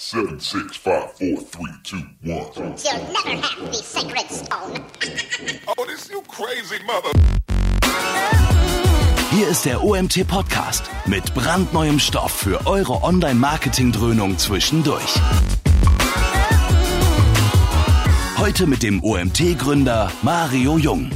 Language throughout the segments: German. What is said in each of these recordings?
Seven, six, five, four, three, two, one. You'll never have the sacred stone. oh, this you crazy mother. Hier ist der OMT Podcast mit brandneuem Stoff für eure Online-Marketing-Dröhnung zwischendurch. Heute mit dem OMT-Gründer Mario Jung.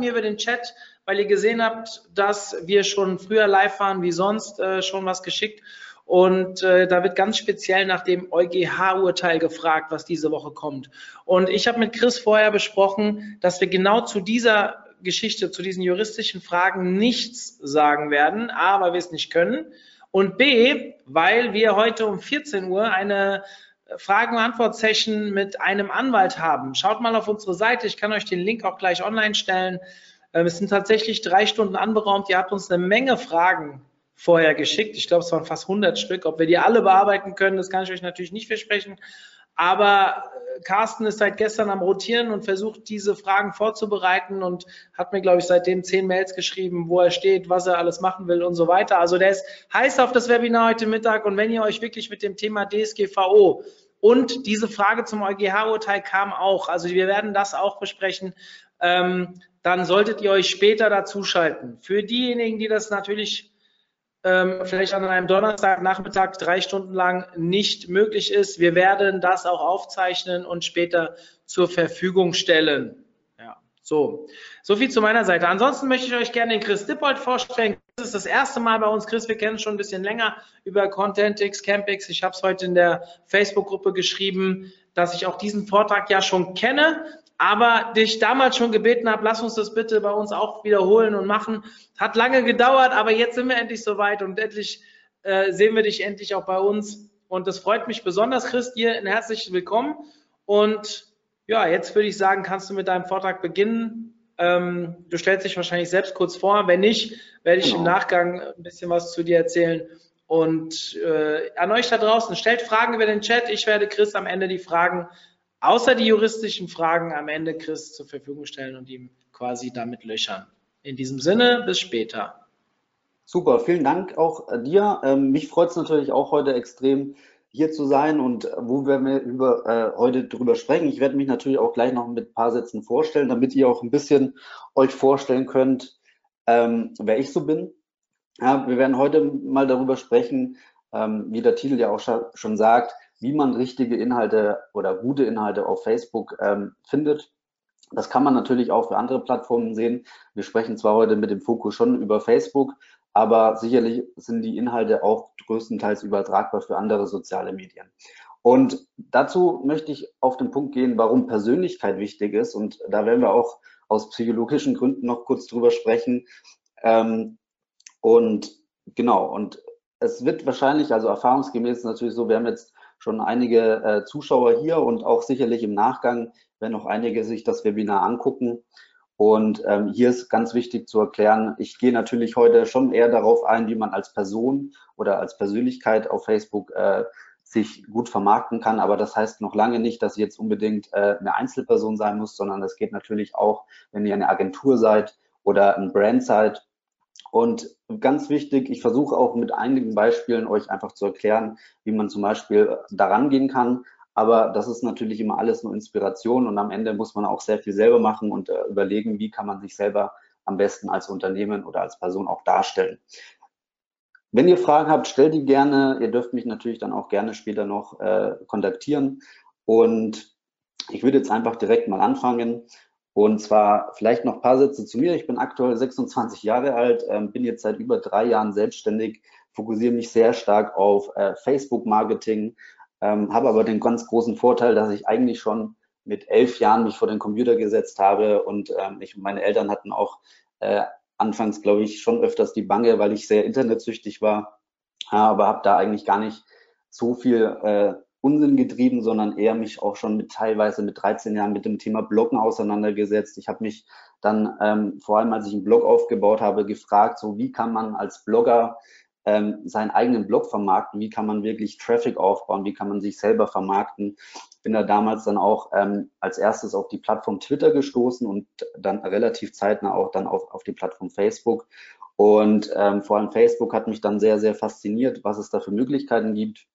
mir über den Chat, weil ihr gesehen habt, dass wir schon früher live waren wie sonst, äh, schon was geschickt. Und äh, da wird ganz speziell nach dem EuGH-Urteil gefragt, was diese Woche kommt. Und ich habe mit Chris vorher besprochen, dass wir genau zu dieser Geschichte, zu diesen juristischen Fragen nichts sagen werden. A, weil wir es nicht können. Und B, weil wir heute um 14 Uhr eine Fragen- und Antwort-Session mit einem Anwalt haben. Schaut mal auf unsere Seite. Ich kann euch den Link auch gleich online stellen. Ähm, es sind tatsächlich drei Stunden anberaumt. Ihr habt uns eine Menge Fragen vorher geschickt. Ich glaube, es waren fast 100 Stück. Ob wir die alle bearbeiten können, das kann ich euch natürlich nicht versprechen. Aber äh, Carsten ist seit gestern am Rotieren und versucht, diese Fragen vorzubereiten und hat mir, glaube ich, seitdem zehn Mails geschrieben, wo er steht, was er alles machen will und so weiter. Also der ist heiß auf das Webinar heute Mittag. Und wenn ihr euch wirklich mit dem Thema DSGVO und diese Frage zum EuGH-Urteil kam auch, also wir werden das auch besprechen, ähm, dann solltet ihr euch später dazuschalten. Für diejenigen, die das natürlich ähm, vielleicht an einem Donnerstagnachmittag drei Stunden lang nicht möglich ist. Wir werden das auch aufzeichnen und später zur Verfügung stellen. Ja, so. So viel zu meiner Seite. Ansonsten möchte ich euch gerne den Chris Dippold vorstellen. Das ist das erste Mal bei uns. Chris, wir kennen schon ein bisschen länger über Contentix, Campix. Ich habe es heute in der Facebook-Gruppe geschrieben, dass ich auch diesen Vortrag ja schon kenne aber dich damals schon gebeten habe, lass uns das bitte bei uns auch wiederholen und machen. Hat lange gedauert, aber jetzt sind wir endlich soweit und endlich äh, sehen wir dich endlich auch bei uns. Und das freut mich besonders, Chris, dir ein herzliches Willkommen. Und ja, jetzt würde ich sagen, kannst du mit deinem Vortrag beginnen. Ähm, du stellst dich wahrscheinlich selbst kurz vor. Wenn nicht, werde ich genau. im Nachgang ein bisschen was zu dir erzählen. Und äh, an euch da draußen, stellt Fragen über den Chat. Ich werde Chris am Ende die Fragen außer die juristischen Fragen am Ende Chris zur Verfügung stellen und ihm quasi damit löchern. In diesem Sinne, bis später. Super, vielen Dank auch dir. Ähm, mich freut es natürlich auch heute extrem, hier zu sein und wo wir über, äh, heute drüber sprechen. Ich werde mich natürlich auch gleich noch mit ein paar Sätzen vorstellen, damit ihr auch ein bisschen euch vorstellen könnt, ähm, wer ich so bin. Ja, wir werden heute mal darüber sprechen, ähm, wie der Titel ja auch schon sagt, wie man richtige Inhalte oder gute Inhalte auf Facebook ähm, findet. Das kann man natürlich auch für andere Plattformen sehen. Wir sprechen zwar heute mit dem Fokus schon über Facebook, aber sicherlich sind die Inhalte auch größtenteils übertragbar für andere soziale Medien. Und dazu möchte ich auf den Punkt gehen, warum Persönlichkeit wichtig ist. Und da werden wir auch aus psychologischen Gründen noch kurz drüber sprechen. Ähm, und genau, und es wird wahrscheinlich, also erfahrungsgemäß natürlich so, wir haben jetzt schon einige äh, Zuschauer hier und auch sicherlich im Nachgang werden noch einige sich das Webinar angucken. Und ähm, hier ist ganz wichtig zu erklären, ich gehe natürlich heute schon eher darauf ein, wie man als Person oder als Persönlichkeit auf Facebook äh, sich gut vermarkten kann. Aber das heißt noch lange nicht, dass ihr jetzt unbedingt äh, eine Einzelperson sein muss, sondern das geht natürlich auch, wenn ihr eine Agentur seid oder ein Brand seid und ganz wichtig, ich versuche auch mit einigen Beispielen euch einfach zu erklären, wie man zum Beispiel daran gehen kann. Aber das ist natürlich immer alles nur Inspiration und am Ende muss man auch sehr viel selber machen und äh, überlegen, wie kann man sich selber am besten als Unternehmen oder als Person auch darstellen. Wenn ihr Fragen habt, stellt die gerne. Ihr dürft mich natürlich dann auch gerne später noch äh, kontaktieren. Und ich würde jetzt einfach direkt mal anfangen. Und zwar vielleicht noch ein paar Sätze zu mir. Ich bin aktuell 26 Jahre alt, ähm, bin jetzt seit über drei Jahren selbstständig, fokussiere mich sehr stark auf äh, Facebook-Marketing, ähm, habe aber den ganz großen Vorteil, dass ich eigentlich schon mit elf Jahren mich vor den Computer gesetzt habe und ähm, ich, meine Eltern hatten auch äh, anfangs, glaube ich, schon öfters die Bange, weil ich sehr internetsüchtig war, aber habe da eigentlich gar nicht so viel äh, Unsinn getrieben, sondern eher mich auch schon mit teilweise mit 13 Jahren mit dem Thema Bloggen auseinandergesetzt. Ich habe mich dann ähm, vor allem, als ich einen Blog aufgebaut habe, gefragt, so wie kann man als Blogger ähm, seinen eigenen Blog vermarkten, wie kann man wirklich Traffic aufbauen, wie kann man sich selber vermarkten. Bin da damals dann auch ähm, als erstes auf die Plattform Twitter gestoßen und dann relativ zeitnah auch dann auf, auf die Plattform Facebook Und ähm, vor allem Facebook hat mich dann sehr, sehr fasziniert, was es da für Möglichkeiten gibt.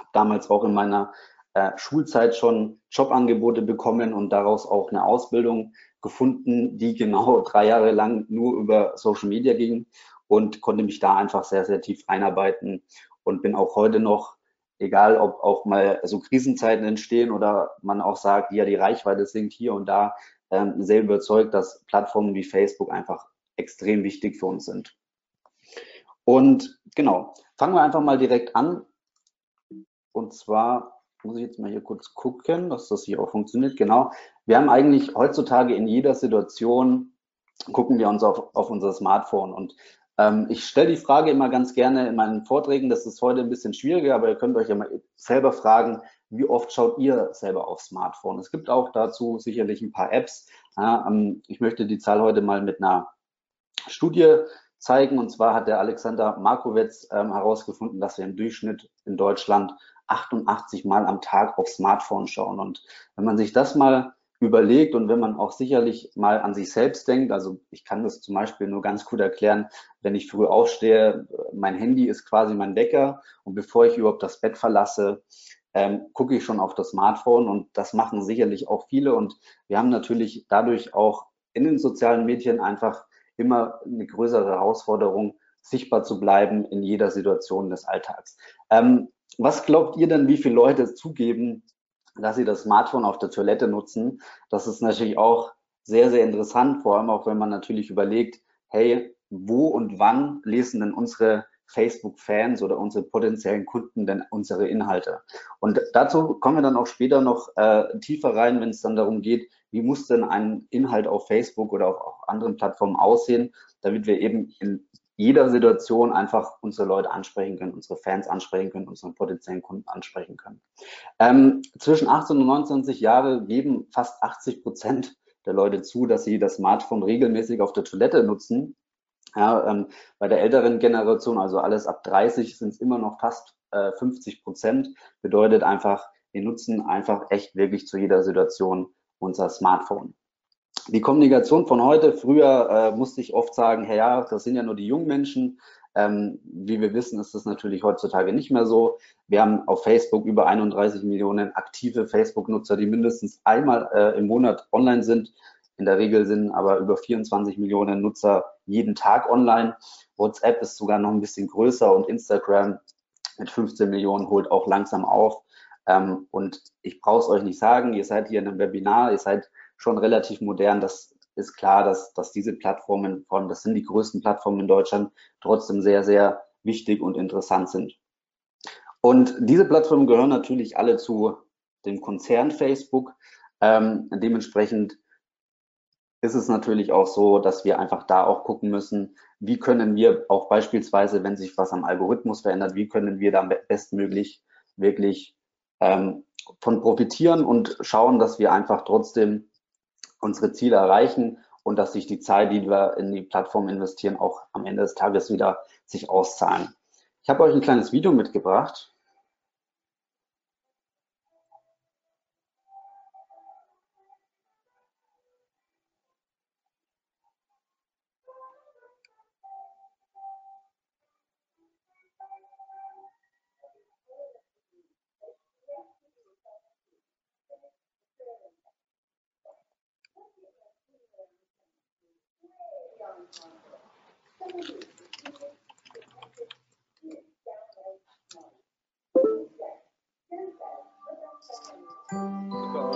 Habe damals auch in meiner äh, Schulzeit schon Jobangebote bekommen und daraus auch eine Ausbildung gefunden, die genau drei Jahre lang nur über Social Media ging und konnte mich da einfach sehr, sehr tief einarbeiten und bin auch heute noch, egal ob auch mal so Krisenzeiten entstehen oder man auch sagt, ja, die Reichweite sinkt hier und da, ähm, sehr überzeugt, dass Plattformen wie Facebook einfach extrem wichtig für uns sind. Und genau, fangen wir einfach mal direkt an. Und zwar muss ich jetzt mal hier kurz gucken, dass das hier auch funktioniert. Genau. Wir haben eigentlich heutzutage in jeder Situation, gucken wir uns auf, auf unser Smartphone. Und ähm, ich stelle die Frage immer ganz gerne in meinen Vorträgen. Das ist heute ein bisschen schwieriger, aber ihr könnt euch ja mal selber fragen, wie oft schaut ihr selber aufs Smartphone? Es gibt auch dazu sicherlich ein paar Apps. Ja, ähm, ich möchte die Zahl heute mal mit einer Studie zeigen. Und zwar hat der Alexander Markowitz ähm, herausgefunden, dass wir im Durchschnitt in Deutschland 88 Mal am Tag aufs Smartphone schauen. Und wenn man sich das mal überlegt und wenn man auch sicherlich mal an sich selbst denkt, also ich kann das zum Beispiel nur ganz gut erklären, wenn ich früh aufstehe, mein Handy ist quasi mein Wecker und bevor ich überhaupt das Bett verlasse, ähm, gucke ich schon auf das Smartphone und das machen sicherlich auch viele und wir haben natürlich dadurch auch in den sozialen Medien einfach immer eine größere Herausforderung, sichtbar zu bleiben in jeder Situation des Alltags. Ähm, was glaubt ihr denn, wie viele Leute zugeben, dass sie das Smartphone auf der Toilette nutzen? Das ist natürlich auch sehr, sehr interessant, vor allem auch wenn man natürlich überlegt, hey, wo und wann lesen denn unsere Facebook-Fans oder unsere potenziellen Kunden denn unsere Inhalte? Und dazu kommen wir dann auch später noch äh, tiefer rein, wenn es dann darum geht, wie muss denn ein Inhalt auf Facebook oder auf, auf anderen Plattformen aussehen, damit wir eben in jeder Situation einfach unsere Leute ansprechen können, unsere Fans ansprechen können, unsere potenziellen Kunden ansprechen können. Ähm, zwischen 18 und 29 Jahre geben fast 80 Prozent der Leute zu, dass sie das Smartphone regelmäßig auf der Toilette nutzen. Ja, ähm, bei der älteren Generation, also alles ab 30, sind es immer noch fast äh, 50 Prozent. Bedeutet einfach, wir nutzen einfach echt wirklich zu jeder Situation unser Smartphone die Kommunikation von heute, früher äh, musste ich oft sagen, hey, ja, das sind ja nur die jungen Menschen. Ähm, wie wir wissen, ist das natürlich heutzutage nicht mehr so. Wir haben auf Facebook über 31 Millionen aktive Facebook-Nutzer, die mindestens einmal äh, im Monat online sind. In der Regel sind aber über 24 Millionen Nutzer jeden Tag online. WhatsApp ist sogar noch ein bisschen größer und Instagram mit 15 Millionen holt auch langsam auf. Ähm, und ich brauche es euch nicht sagen, ihr seid hier in einem Webinar, ihr seid schon relativ modern. Das ist klar, dass, dass diese Plattformen, allem das sind die größten Plattformen in Deutschland, trotzdem sehr, sehr wichtig und interessant sind. Und diese Plattformen gehören natürlich alle zu dem Konzern Facebook. Ähm, dementsprechend ist es natürlich auch so, dass wir einfach da auch gucken müssen, wie können wir auch beispielsweise, wenn sich was am Algorithmus verändert, wie können wir da bestmöglich wirklich ähm, von profitieren und schauen, dass wir einfach trotzdem unsere Ziele erreichen und dass sich die Zeit, die wir in die Plattform investieren, auch am Ende des Tages wieder sich auszahlen. Ich habe euch ein kleines Video mitgebracht.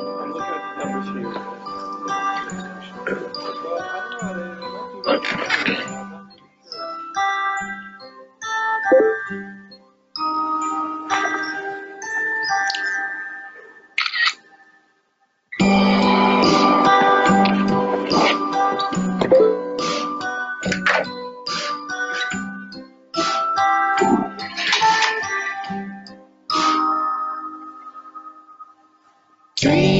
I'm looking at the numbers here. Dream.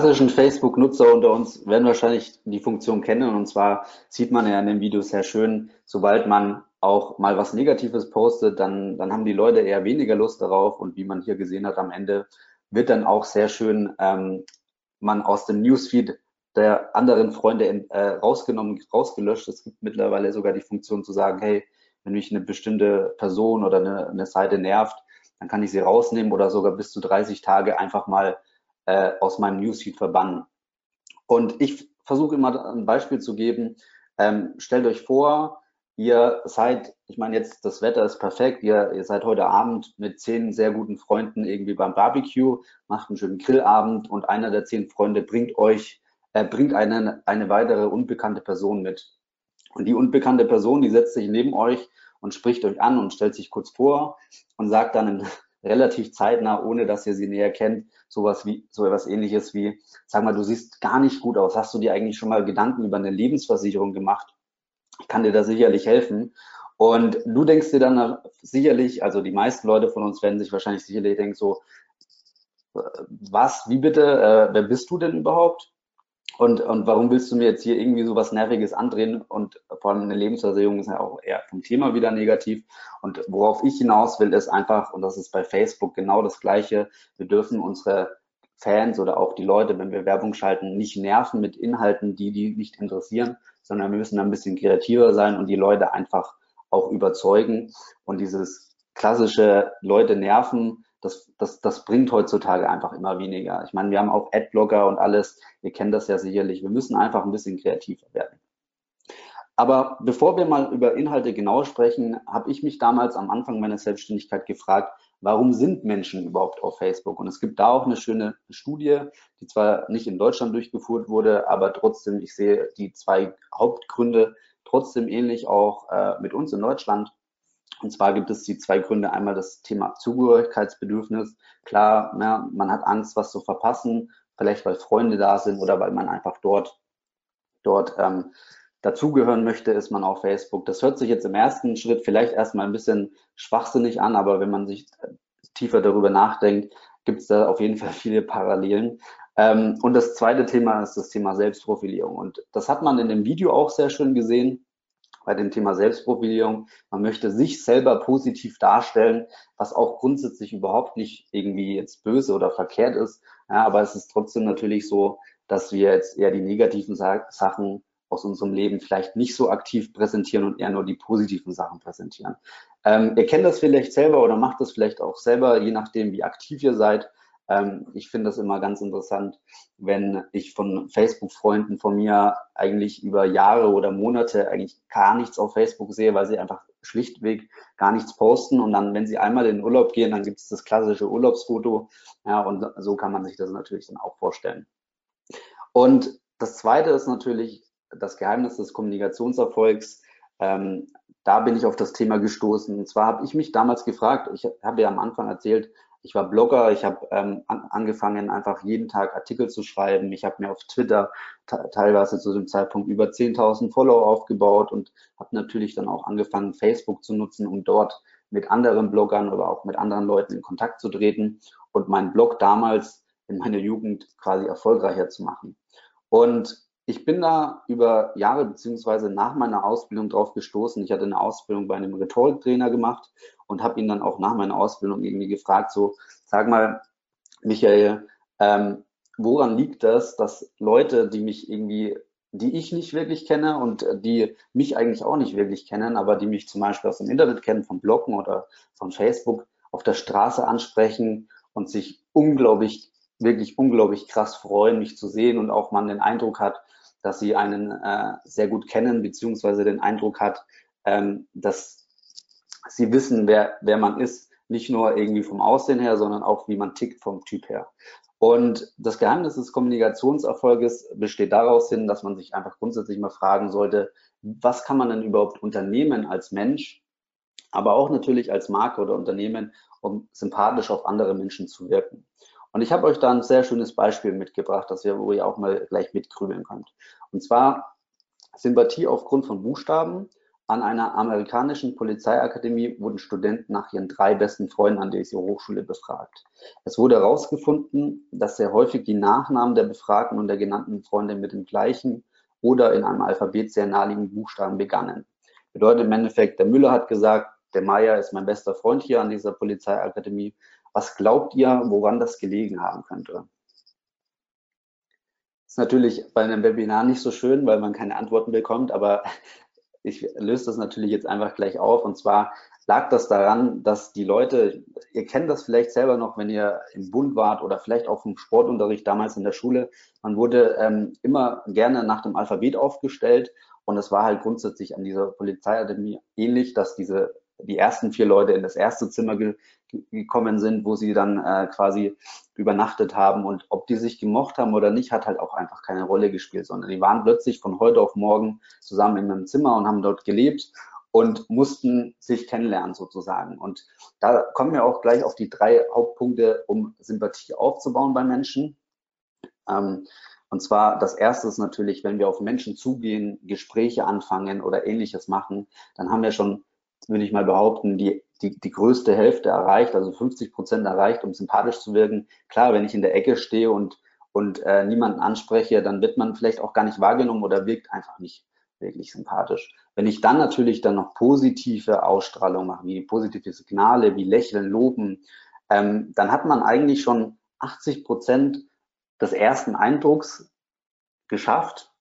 Klassischen Facebook-Nutzer unter uns werden wahrscheinlich die Funktion kennen. Und zwar sieht man ja in den Videos sehr schön, sobald man auch mal was Negatives postet, dann, dann haben die Leute eher weniger Lust darauf. Und wie man hier gesehen hat, am Ende wird dann auch sehr schön ähm, man aus dem Newsfeed der anderen Freunde äh, rausgenommen, rausgelöscht. Es gibt mittlerweile sogar die Funktion zu sagen, hey, wenn mich eine bestimmte Person oder eine, eine Seite nervt, dann kann ich sie rausnehmen oder sogar bis zu 30 Tage einfach mal äh, aus meinem Newsfeed verbannen. Und ich versuche immer ein Beispiel zu geben. Ähm, stellt euch vor, ihr seid, ich meine jetzt, das Wetter ist perfekt, ihr, ihr seid heute Abend mit zehn sehr guten Freunden irgendwie beim Barbecue, macht einen schönen Grillabend und einer der zehn Freunde bringt euch, äh, bringt eine, eine weitere unbekannte Person mit. Und die unbekannte Person, die setzt sich neben euch und spricht euch an und stellt sich kurz vor und sagt dann relativ zeitnah, ohne dass ihr sie näher kennt, sowas wie, so etwas ähnliches wie, sag mal, du siehst gar nicht gut aus. Hast du dir eigentlich schon mal Gedanken über eine Lebensversicherung gemacht? Ich kann dir da sicherlich helfen. Und du denkst dir dann sicherlich, also die meisten Leute von uns werden sich wahrscheinlich sicherlich denken so, äh, was, wie bitte, äh, wer bist du denn überhaupt? Und, und warum willst du mir jetzt hier irgendwie so was Nerviges andrehen? Und vor allem eine Lebensversicherung ist ja auch eher vom Thema wieder negativ. Und worauf ich hinaus will, ist einfach, und das ist bei Facebook genau das Gleiche, wir dürfen unsere Fans oder auch die Leute, wenn wir Werbung schalten, nicht nerven mit Inhalten, die die nicht interessieren, sondern wir müssen ein bisschen kreativer sein und die Leute einfach auch überzeugen. Und dieses klassische Leute nerven, das, das, das bringt heutzutage einfach immer weniger. Ich meine, wir haben auch Adblocker und alles. Ihr kennt das ja sicherlich. Wir müssen einfach ein bisschen kreativer werden. Aber bevor wir mal über Inhalte genau sprechen, habe ich mich damals am Anfang meiner Selbstständigkeit gefragt, warum sind Menschen überhaupt auf Facebook? Und es gibt da auch eine schöne Studie, die zwar nicht in Deutschland durchgeführt wurde, aber trotzdem, ich sehe die zwei Hauptgründe trotzdem ähnlich auch äh, mit uns in Deutschland. Und zwar gibt es die zwei Gründe. Einmal das Thema Zugehörigkeitsbedürfnis. Klar, ja, man hat Angst, was zu verpassen, vielleicht weil Freunde da sind oder weil man einfach dort, dort ähm, dazugehören möchte, ist man auf Facebook. Das hört sich jetzt im ersten Schritt vielleicht erstmal ein bisschen schwachsinnig an, aber wenn man sich äh, tiefer darüber nachdenkt, gibt es da auf jeden Fall viele Parallelen. Ähm, und das zweite Thema ist das Thema Selbstprofilierung. Und das hat man in dem Video auch sehr schön gesehen bei dem Thema Selbstprofilierung. Man möchte sich selber positiv darstellen, was auch grundsätzlich überhaupt nicht irgendwie jetzt böse oder verkehrt ist. Ja, aber es ist trotzdem natürlich so, dass wir jetzt eher die negativen Sachen aus unserem Leben vielleicht nicht so aktiv präsentieren und eher nur die positiven Sachen präsentieren. Ähm, ihr kennt das vielleicht selber oder macht das vielleicht auch selber, je nachdem, wie aktiv ihr seid. Ähm, ich finde das immer ganz interessant, wenn ich von Facebook-Freunden von mir eigentlich über Jahre oder Monate eigentlich gar nichts auf Facebook sehe, weil sie einfach schlichtweg gar nichts posten und dann, wenn sie einmal in den Urlaub gehen, dann gibt es das klassische Urlaubsfoto. Ja, und so kann man sich das natürlich dann auch vorstellen. Und das zweite ist natürlich das Geheimnis des Kommunikationserfolgs. Ähm, da bin ich auf das Thema gestoßen. Und zwar habe ich mich damals gefragt, ich habe ja am Anfang erzählt, ich war Blogger, ich habe ähm, an, angefangen, einfach jeden Tag Artikel zu schreiben. Ich habe mir auf Twitter teilweise zu dem Zeitpunkt über 10.000 Follower aufgebaut und habe natürlich dann auch angefangen, Facebook zu nutzen, um dort mit anderen Bloggern oder auch mit anderen Leuten in Kontakt zu treten und meinen Blog damals in meiner Jugend quasi erfolgreicher zu machen. Und ich bin da über Jahre beziehungsweise nach meiner Ausbildung drauf gestoßen. Ich hatte eine Ausbildung bei einem Rhetoriktrainer gemacht und habe ihn dann auch nach meiner Ausbildung irgendwie gefragt, so, sag mal, Michael, ähm, woran liegt das, dass Leute, die mich irgendwie die ich nicht wirklich kenne und die mich eigentlich auch nicht wirklich kennen, aber die mich zum Beispiel aus dem Internet kennen, vom Bloggen oder von Facebook, auf der Straße ansprechen und sich unglaublich, wirklich unglaublich krass freuen, mich zu sehen und auch man den Eindruck hat, dass sie einen äh, sehr gut kennen, beziehungsweise den Eindruck hat, ähm, dass sie wissen, wer, wer man ist, nicht nur irgendwie vom Aussehen her, sondern auch wie man tickt vom Typ her. Und das Geheimnis des Kommunikationserfolges besteht daraus hin, dass man sich einfach grundsätzlich mal fragen sollte, was kann man denn überhaupt unternehmen als Mensch, aber auch natürlich als Marke oder Unternehmen, um sympathisch auf andere Menschen zu wirken. Und ich habe euch da ein sehr schönes Beispiel mitgebracht, das ihr, wo ihr auch mal gleich mitgrübeln könnt. Und zwar Sympathie aufgrund von Buchstaben. An einer amerikanischen Polizeiakademie wurden Studenten nach ihren drei besten Freunden an dieser Hochschule befragt. Es wurde herausgefunden, dass sehr häufig die Nachnamen der Befragten und der genannten Freunde mit dem gleichen oder in einem Alphabet sehr naheliegenden Buchstaben begannen. Bedeutet im Endeffekt, der Müller hat gesagt, der Meier ist mein bester Freund hier an dieser Polizeiakademie. Was glaubt ihr, woran das gelegen haben könnte? Ist natürlich bei einem Webinar nicht so schön, weil man keine Antworten bekommt, aber ich löse das natürlich jetzt einfach gleich auf. Und zwar lag das daran, dass die Leute, ihr kennt das vielleicht selber noch, wenn ihr im Bund wart oder vielleicht auch vom Sportunterricht damals in der Schule, man wurde ähm, immer gerne nach dem Alphabet aufgestellt und es war halt grundsätzlich an dieser Polizeiakademie ähnlich, dass diese die ersten vier Leute in das erste Zimmer ge gekommen sind, wo sie dann äh, quasi übernachtet haben. Und ob die sich gemocht haben oder nicht, hat halt auch einfach keine Rolle gespielt, sondern die waren plötzlich von heute auf morgen zusammen in einem Zimmer und haben dort gelebt und mussten sich kennenlernen sozusagen. Und da kommen wir auch gleich auf die drei Hauptpunkte, um Sympathie aufzubauen bei Menschen. Ähm, und zwar das erste ist natürlich, wenn wir auf Menschen zugehen, Gespräche anfangen oder ähnliches machen, dann haben wir schon würde ich mal behaupten, die, die, die größte Hälfte erreicht, also 50 Prozent erreicht, um sympathisch zu wirken. Klar, wenn ich in der Ecke stehe und, und äh, niemanden anspreche, dann wird man vielleicht auch gar nicht wahrgenommen oder wirkt einfach nicht wirklich sympathisch. Wenn ich dann natürlich dann noch positive Ausstrahlung mache, wie positive Signale, wie Lächeln, Loben, ähm, dann hat man eigentlich schon 80 Prozent des ersten Eindrucks geschafft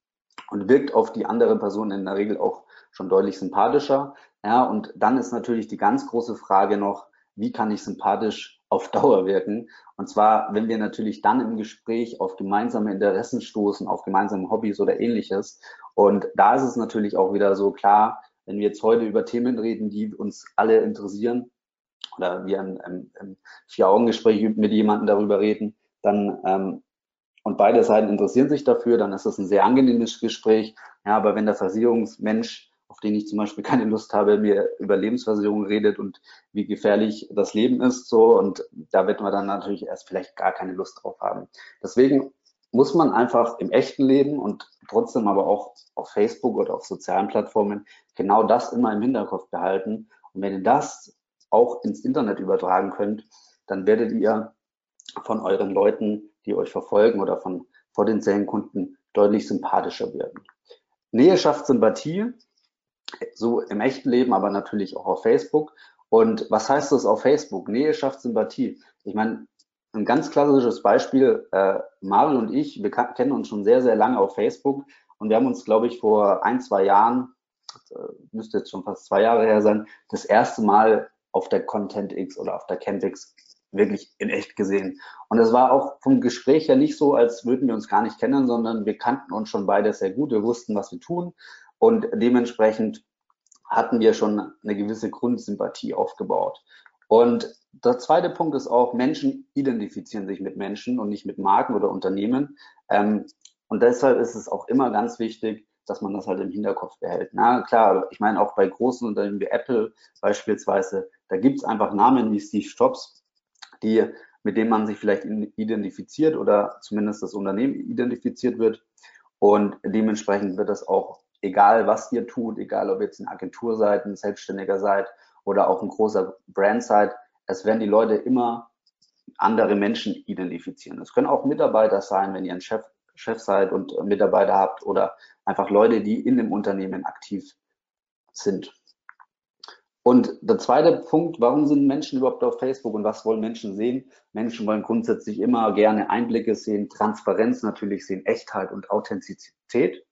und wirkt auf die andere Person in der Regel auch schon deutlich sympathischer. Ja, und dann ist natürlich die ganz große Frage noch, wie kann ich sympathisch auf Dauer wirken? Und zwar, wenn wir natürlich dann im Gespräch auf gemeinsame Interessen stoßen, auf gemeinsame Hobbys oder ähnliches. Und da ist es natürlich auch wieder so klar, wenn wir jetzt heute über Themen reden, die uns alle interessieren, oder wir im, im, im Vier-Augen-Gespräch mit jemandem darüber reden, dann ähm, und beide Seiten interessieren sich dafür, dann ist das ein sehr angenehmes Gespräch. Ja, aber wenn der Versicherungsmensch auf den ich zum Beispiel keine Lust habe, mir über Lebensversicherung redet und wie gefährlich das Leben ist, so. Und da wird man dann natürlich erst vielleicht gar keine Lust drauf haben. Deswegen muss man einfach im echten Leben und trotzdem aber auch auf Facebook oder auf sozialen Plattformen genau das immer im Hinterkopf behalten. Und wenn ihr das auch ins Internet übertragen könnt, dann werdet ihr von euren Leuten, die euch verfolgen oder von potenziellen Kunden deutlich sympathischer werden. Nähe schafft Sympathie so im echten Leben, aber natürlich auch auf Facebook. Und was heißt das auf Facebook? Nähe schafft Sympathie. Ich meine, ein ganz klassisches Beispiel, äh, Mario und ich, wir kennen uns schon sehr, sehr lange auf Facebook und wir haben uns, glaube ich, vor ein, zwei Jahren, äh, müsste jetzt schon fast zwei Jahre her sein, das erste Mal auf der Content X oder auf der Campix wirklich in echt gesehen. Und es war auch vom Gespräch her nicht so, als würden wir uns gar nicht kennen, sondern wir kannten uns schon beide sehr gut. Wir wussten, was wir tun. Und dementsprechend hatten wir schon eine gewisse Grundsympathie aufgebaut. Und der zweite Punkt ist auch, Menschen identifizieren sich mit Menschen und nicht mit Marken oder Unternehmen. Ähm, und deshalb ist es auch immer ganz wichtig, dass man das halt im Hinterkopf behält. Na klar, ich meine auch bei großen Unternehmen wie Apple beispielsweise, da gibt es einfach Namen wie Steve Jobs, die, mit denen man sich vielleicht identifiziert oder zumindest das Unternehmen identifiziert wird. Und dementsprechend wird das auch egal was ihr tut, egal ob ihr jetzt eine Agentur seid, ein Selbstständiger seid oder auch ein großer Brand seid, es werden die Leute immer andere Menschen identifizieren. Es können auch Mitarbeiter sein, wenn ihr ein Chef, Chef seid und Mitarbeiter habt oder einfach Leute, die in dem Unternehmen aktiv sind. Und der zweite Punkt, warum sind Menschen überhaupt auf Facebook und was wollen Menschen sehen? Menschen wollen grundsätzlich immer gerne Einblicke sehen, Transparenz natürlich sehen, Echtheit und Authentizität.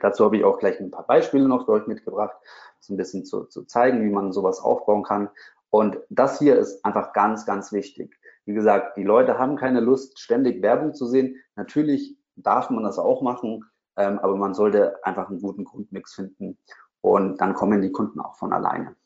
Dazu habe ich auch gleich ein paar Beispiele noch für euch mitgebracht, so ein bisschen zu, zu zeigen, wie man sowas aufbauen kann. Und das hier ist einfach ganz, ganz wichtig. Wie gesagt, die Leute haben keine Lust, ständig Werbung zu sehen. Natürlich darf man das auch machen, ähm, aber man sollte einfach einen guten Grundmix finden und dann kommen die Kunden auch von alleine.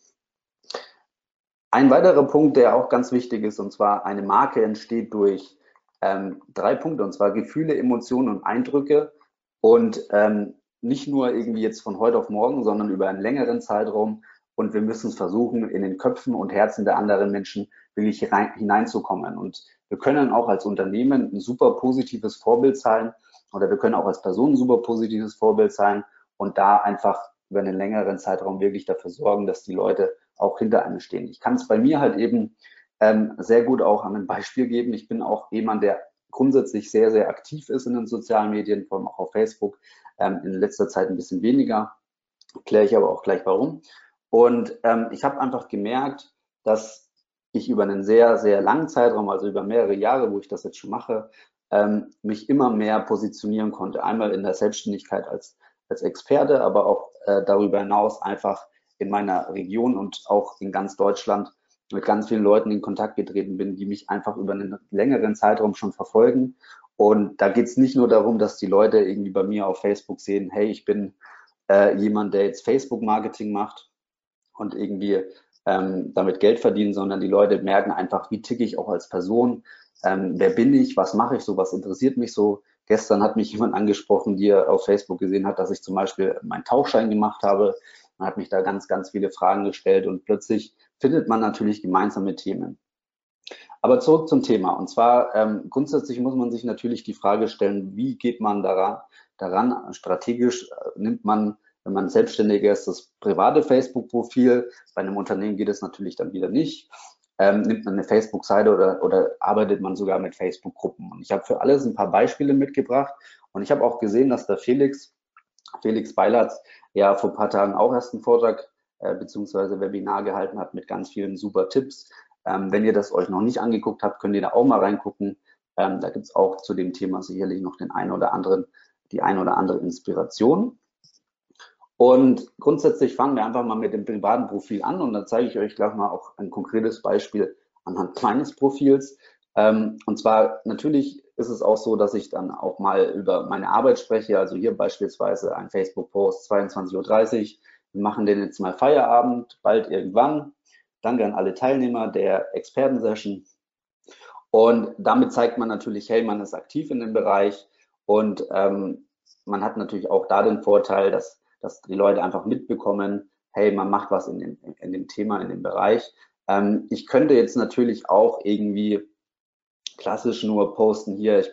Ein weiterer Punkt, der auch ganz wichtig ist, und zwar eine Marke entsteht durch ähm, drei Punkte, und zwar Gefühle, Emotionen und Eindrücke. Und ähm, nicht nur irgendwie jetzt von heute auf morgen, sondern über einen längeren Zeitraum. Und wir müssen es versuchen, in den Köpfen und Herzen der anderen Menschen wirklich hineinzukommen. Und wir können auch als Unternehmen ein super positives Vorbild sein oder wir können auch als Person ein super positives Vorbild sein und da einfach über einen längeren Zeitraum wirklich dafür sorgen, dass die Leute auch hinter einem stehen. Ich kann es bei mir halt eben ähm, sehr gut auch an einem Beispiel geben. Ich bin auch jemand, der grundsätzlich sehr, sehr aktiv ist in den sozialen Medien, vor allem auch auf Facebook. Ähm, in letzter Zeit ein bisschen weniger, erkläre ich aber auch gleich warum. Und ähm, ich habe einfach gemerkt, dass ich über einen sehr, sehr langen Zeitraum, also über mehrere Jahre, wo ich das jetzt schon mache, ähm, mich immer mehr positionieren konnte. Einmal in der Selbstständigkeit als, als Experte, aber auch äh, darüber hinaus einfach in meiner Region und auch in ganz Deutschland mit ganz vielen Leuten in Kontakt getreten bin, die mich einfach über einen längeren Zeitraum schon verfolgen. Und da geht es nicht nur darum, dass die Leute irgendwie bei mir auf Facebook sehen, hey, ich bin äh, jemand, der jetzt Facebook-Marketing macht und irgendwie ähm, damit Geld verdient, sondern die Leute merken einfach, wie ticke ich auch als Person, ähm, wer bin ich, was mache ich so, was interessiert mich so. Gestern hat mich jemand angesprochen, der auf Facebook gesehen hat, dass ich zum Beispiel meinen Tauchschein gemacht habe. Man hat mich da ganz, ganz viele Fragen gestellt und plötzlich findet man natürlich gemeinsame Themen. Aber zurück zum Thema. Und zwar ähm, grundsätzlich muss man sich natürlich die Frage stellen, wie geht man daran? daran strategisch äh, nimmt man, wenn man Selbstständiger ist, das private Facebook-Profil. Bei einem Unternehmen geht es natürlich dann wieder nicht. Ähm, nimmt man eine Facebook-Seite oder, oder arbeitet man sogar mit Facebook-Gruppen. Und ich habe für alles ein paar Beispiele mitgebracht. Und ich habe auch gesehen, dass der Felix, Felix Beilatz, ja vor ein paar Tagen auch erst einen Vortrag äh, beziehungsweise Webinar gehalten hat mit ganz vielen super Tipps. Ähm, wenn ihr das euch noch nicht angeguckt habt, könnt ihr da auch mal reingucken. Ähm, da gibt es auch zu dem Thema sicherlich noch den einen oder anderen, die ein oder andere Inspiration. Und grundsätzlich fangen wir einfach mal mit dem privaten Profil an und dann zeige ich euch gleich mal auch ein konkretes Beispiel anhand meines Profils. Ähm, und zwar natürlich ist es auch so, dass ich dann auch mal über meine Arbeit spreche. Also hier beispielsweise ein Facebook-Post 22.30 Uhr. Wir machen den jetzt mal Feierabend, bald irgendwann. Danke an alle Teilnehmer der Expertensession. Und damit zeigt man natürlich, hey, man ist aktiv in dem Bereich und ähm, man hat natürlich auch da den Vorteil, dass, dass die Leute einfach mitbekommen, hey, man macht was in dem, in dem Thema, in dem Bereich. Ähm, ich könnte jetzt natürlich auch irgendwie klassisch nur posten, hier, ich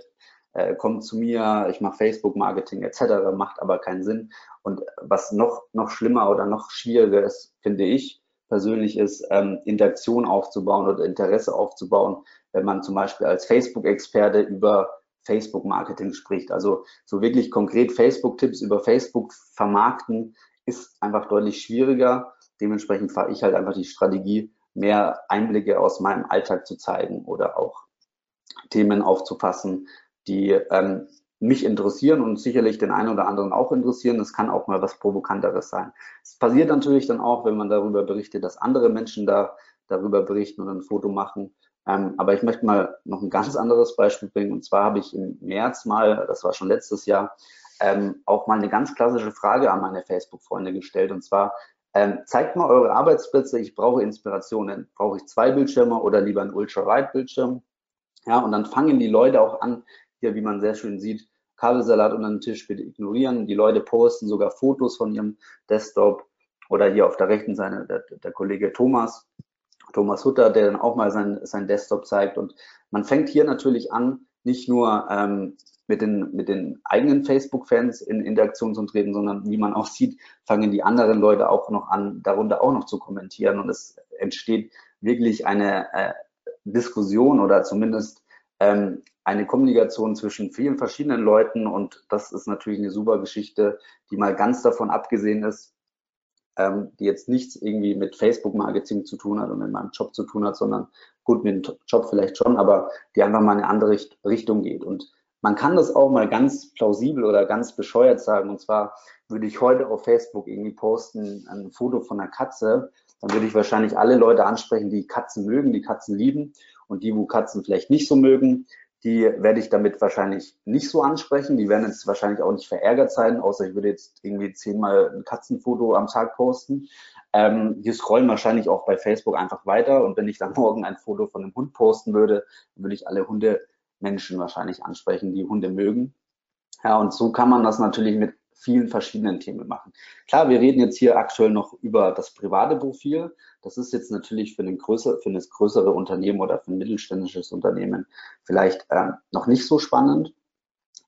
äh, kommt zu mir, ich mache Facebook-Marketing etc., macht aber keinen Sinn. Und was noch, noch schlimmer oder noch schwieriger ist, finde ich persönlich, ist ähm, Interaktion aufzubauen oder Interesse aufzubauen, wenn man zum Beispiel als Facebook-Experte über Facebook-Marketing spricht. Also so wirklich konkret Facebook-Tipps über Facebook vermarkten ist einfach deutlich schwieriger. Dementsprechend fahre ich halt einfach die Strategie, mehr Einblicke aus meinem Alltag zu zeigen oder auch Themen aufzufassen, die ähm, mich interessieren und sicherlich den einen oder anderen auch interessieren. Das kann auch mal was Provokanteres sein. Es passiert natürlich dann auch, wenn man darüber berichtet, dass andere Menschen da darüber berichten und ein Foto machen. Ähm, aber ich möchte mal noch ein ganz anderes Beispiel bringen. Und zwar habe ich im März mal, das war schon letztes Jahr, ähm, auch mal eine ganz klassische Frage an meine Facebook-Freunde gestellt. Und zwar, ähm, zeigt mal eure Arbeitsplätze, ich brauche Inspirationen. Brauche ich zwei Bildschirme oder lieber einen Ultra-Wide-Bildschirm? Ja, und dann fangen die Leute auch an, hier, wie man sehr schön sieht, Kabelsalat unter den Tisch bitte ignorieren. Die Leute posten sogar Fotos von ihrem Desktop oder hier auf der rechten Seite der, der Kollege Thomas, Thomas Hutter, der dann auch mal sein, sein Desktop zeigt. Und man fängt hier natürlich an, nicht nur ähm, mit, den, mit den eigenen Facebook-Fans in Interaktion zu treten, sondern wie man auch sieht, fangen die anderen Leute auch noch an, darunter auch noch zu kommentieren. Und es entsteht wirklich eine äh, Diskussion oder zumindest ähm, eine Kommunikation zwischen vielen verschiedenen Leuten und das ist natürlich eine super Geschichte, die mal ganz davon abgesehen ist, ähm, die jetzt nichts irgendwie mit Facebook-Marketing zu tun hat und mit meinem Job zu tun hat, sondern gut, mit dem Job vielleicht schon, aber die einfach mal in eine andere Richtung geht. Und man kann das auch mal ganz plausibel oder ganz bescheuert sagen. Und zwar würde ich heute auf Facebook irgendwie posten ein Foto von einer Katze, dann würde ich wahrscheinlich alle Leute ansprechen, die Katzen mögen, die Katzen lieben und die, wo Katzen vielleicht nicht so mögen, die werde ich damit wahrscheinlich nicht so ansprechen. Die werden jetzt wahrscheinlich auch nicht verärgert sein, außer ich würde jetzt irgendwie zehnmal ein Katzenfoto am Tag posten. Ähm, die scrollen wahrscheinlich auch bei Facebook einfach weiter und wenn ich dann morgen ein Foto von einem Hund posten würde, würde ich alle Hundemenschen wahrscheinlich ansprechen, die Hunde mögen. Ja, und so kann man das natürlich mit vielen verschiedenen Themen machen. Klar, wir reden jetzt hier aktuell noch über das private Profil. Das ist jetzt natürlich für, einen größer, für das größere Unternehmen oder für ein mittelständisches Unternehmen vielleicht äh, noch nicht so spannend.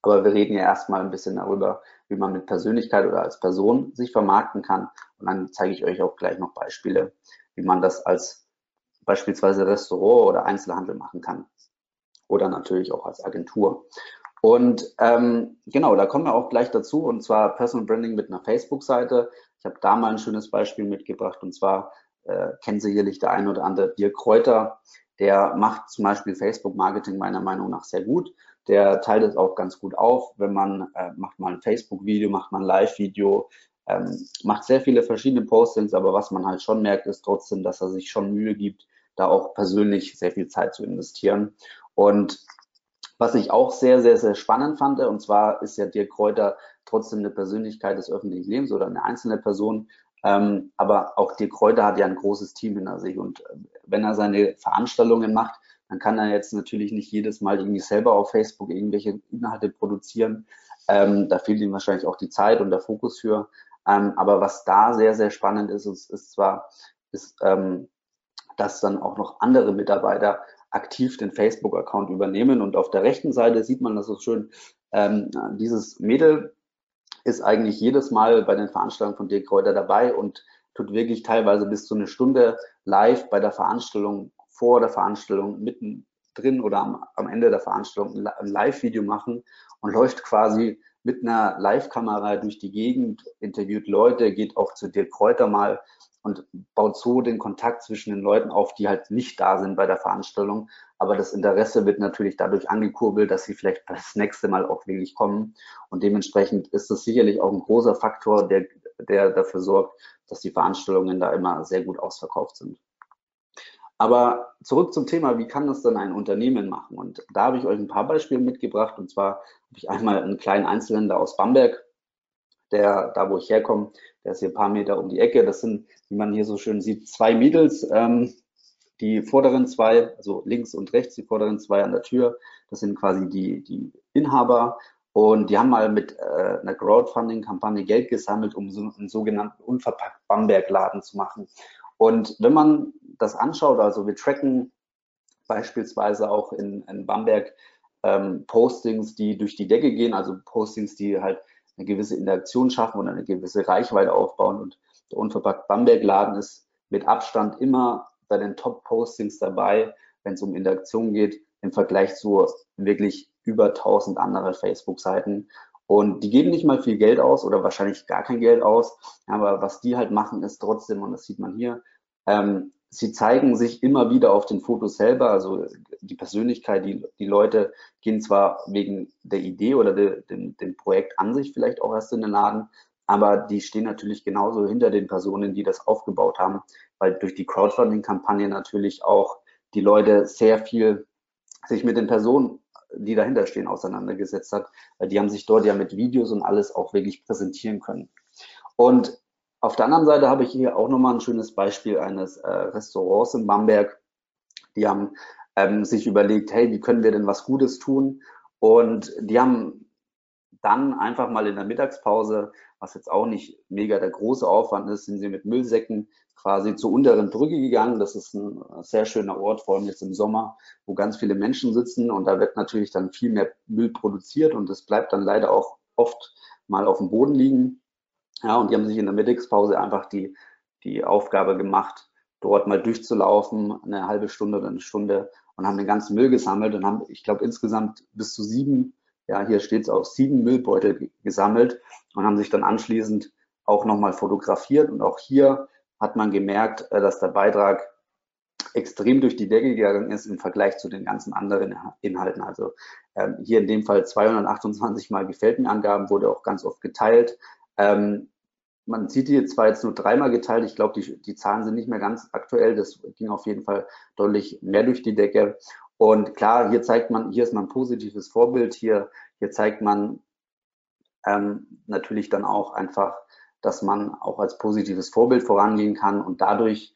Aber wir reden ja erstmal ein bisschen darüber, wie man mit Persönlichkeit oder als Person sich vermarkten kann. Und dann zeige ich euch auch gleich noch Beispiele, wie man das als beispielsweise Restaurant oder Einzelhandel machen kann. Oder natürlich auch als Agentur. Und ähm, genau, da kommen wir auch gleich dazu, und zwar Personal Branding mit einer Facebook-Seite. Ich habe da mal ein schönes Beispiel mitgebracht, und zwar äh, kennen sicherlich der ein oder andere Dirk Kräuter. Der macht zum Beispiel Facebook-Marketing meiner Meinung nach sehr gut. Der teilt es auch ganz gut auf, wenn man äh, macht mal ein Facebook-Video, macht mal ein Live-Video, ähm, macht sehr viele verschiedene Postings, aber was man halt schon merkt, ist trotzdem, dass er sich schon Mühe gibt, da auch persönlich sehr viel Zeit zu investieren. Und was ich auch sehr, sehr, sehr spannend fand, und zwar ist ja Dirk Kräuter trotzdem eine Persönlichkeit des öffentlichen Lebens oder eine einzelne Person, ähm, aber auch Dirk Kräuter hat ja ein großes Team hinter sich und äh, wenn er seine Veranstaltungen macht, dann kann er jetzt natürlich nicht jedes Mal irgendwie selber auf Facebook irgendwelche Inhalte produzieren. Ähm, da fehlt ihm wahrscheinlich auch die Zeit und der Fokus für. Ähm, aber was da sehr, sehr spannend ist, ist, ist zwar, ist, ähm, dass dann auch noch andere Mitarbeiter aktiv den Facebook-Account übernehmen. Und auf der rechten Seite sieht man das so schön. Ähm, dieses Mädel ist eigentlich jedes Mal bei den Veranstaltungen von Dirk Kräuter dabei und tut wirklich teilweise bis zu eine Stunde live bei der Veranstaltung, vor der Veranstaltung, mittendrin oder am, am Ende der Veranstaltung ein Live-Video machen und läuft quasi mit einer Live-Kamera durch die Gegend, interviewt Leute, geht auch zu Dirk Kräuter mal und baut so den Kontakt zwischen den Leuten auf, die halt nicht da sind bei der Veranstaltung. Aber das Interesse wird natürlich dadurch angekurbelt, dass sie vielleicht das nächste Mal auch wirklich kommen. Und dementsprechend ist das sicherlich auch ein großer Faktor, der, der dafür sorgt, dass die Veranstaltungen da immer sehr gut ausverkauft sind. Aber zurück zum Thema, wie kann das dann ein Unternehmen machen? Und da habe ich euch ein paar Beispiele mitgebracht. Und zwar habe ich einmal einen kleinen Einzelhändler aus Bamberg, der, da wo ich herkomme, der ist hier ein paar Meter um die Ecke. Das sind, wie man hier so schön sieht, zwei Mädels. Ähm, die vorderen zwei, also links und rechts, die vorderen zwei an der Tür, das sind quasi die, die Inhaber. Und die haben mal mit äh, einer Crowdfunding-Kampagne Geld gesammelt, um so einen sogenannten unverpackt Bamberg-Laden zu machen. Und wenn man das anschaut, also wir tracken beispielsweise auch in, in Bamberg ähm, Postings, die durch die Decke gehen, also Postings, die halt eine gewisse Interaktion schaffen und eine gewisse Reichweite aufbauen. Und der Unverpackt Bamberg Laden ist mit Abstand immer bei den Top-Postings dabei, wenn es um Interaktion geht, im Vergleich zu wirklich über 1000 andere Facebook-Seiten. Und die geben nicht mal viel Geld aus oder wahrscheinlich gar kein Geld aus. Aber was die halt machen, ist trotzdem, und das sieht man hier, ähm, sie zeigen sich immer wieder auf den Fotos selber, also die Persönlichkeit, die, die Leute gehen zwar wegen der Idee oder de, dem, dem Projekt an sich vielleicht auch erst in den Laden, aber die stehen natürlich genauso hinter den Personen, die das aufgebaut haben, weil durch die Crowdfunding-Kampagne natürlich auch die Leute sehr viel sich mit den Personen, die dahinter stehen, auseinandergesetzt hat, die haben sich dort ja mit Videos und alles auch wirklich präsentieren können. Und auf der anderen Seite habe ich hier auch nochmal ein schönes Beispiel eines äh, Restaurants in Bamberg. Die haben ähm, sich überlegt, hey, wie können wir denn was Gutes tun? Und die haben dann einfach mal in der Mittagspause, was jetzt auch nicht mega der große Aufwand ist, sind sie mit Müllsäcken quasi zur unteren Brücke gegangen. Das ist ein sehr schöner Ort, vor allem jetzt im Sommer, wo ganz viele Menschen sitzen und da wird natürlich dann viel mehr Müll produziert und es bleibt dann leider auch oft mal auf dem Boden liegen. Ja, und die haben sich in der Mittagspause einfach die, die Aufgabe gemacht, dort mal durchzulaufen, eine halbe Stunde oder eine Stunde und haben den ganzen Müll gesammelt und haben, ich glaube, insgesamt bis zu sieben, ja, hier steht es auch, sieben Müllbeutel gesammelt und haben sich dann anschließend auch nochmal fotografiert. Und auch hier hat man gemerkt, äh, dass der Beitrag extrem durch die Decke gegangen ist im Vergleich zu den ganzen anderen Inhalten. Also ähm, hier in dem Fall 228 Mal gefällt mir Angaben, wurde auch ganz oft geteilt. Ähm, man sieht hier zwar jetzt nur dreimal geteilt, ich glaube, die, die Zahlen sind nicht mehr ganz aktuell, das ging auf jeden Fall deutlich mehr durch die Decke. Und klar, hier zeigt man, hier ist man ein positives Vorbild, hier, hier zeigt man ähm, natürlich dann auch einfach, dass man auch als positives Vorbild vorangehen kann und dadurch,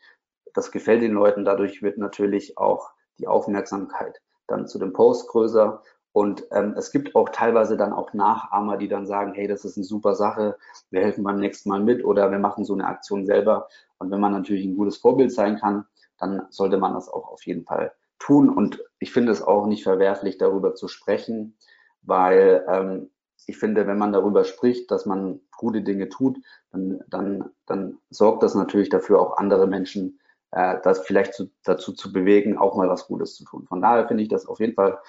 das gefällt den Leuten, dadurch wird natürlich auch die Aufmerksamkeit dann zu dem Post größer und ähm, es gibt auch teilweise dann auch Nachahmer, die dann sagen, hey, das ist eine super Sache, wir helfen beim nächsten Mal mit oder wir machen so eine Aktion selber. Und wenn man natürlich ein gutes Vorbild sein kann, dann sollte man das auch auf jeden Fall tun. Und ich finde es auch nicht verwerflich, darüber zu sprechen, weil ähm, ich finde, wenn man darüber spricht, dass man gute Dinge tut, dann, dann, dann sorgt das natürlich dafür, auch andere Menschen äh, das vielleicht zu, dazu zu bewegen, auch mal was Gutes zu tun. Von daher finde ich das auf jeden Fall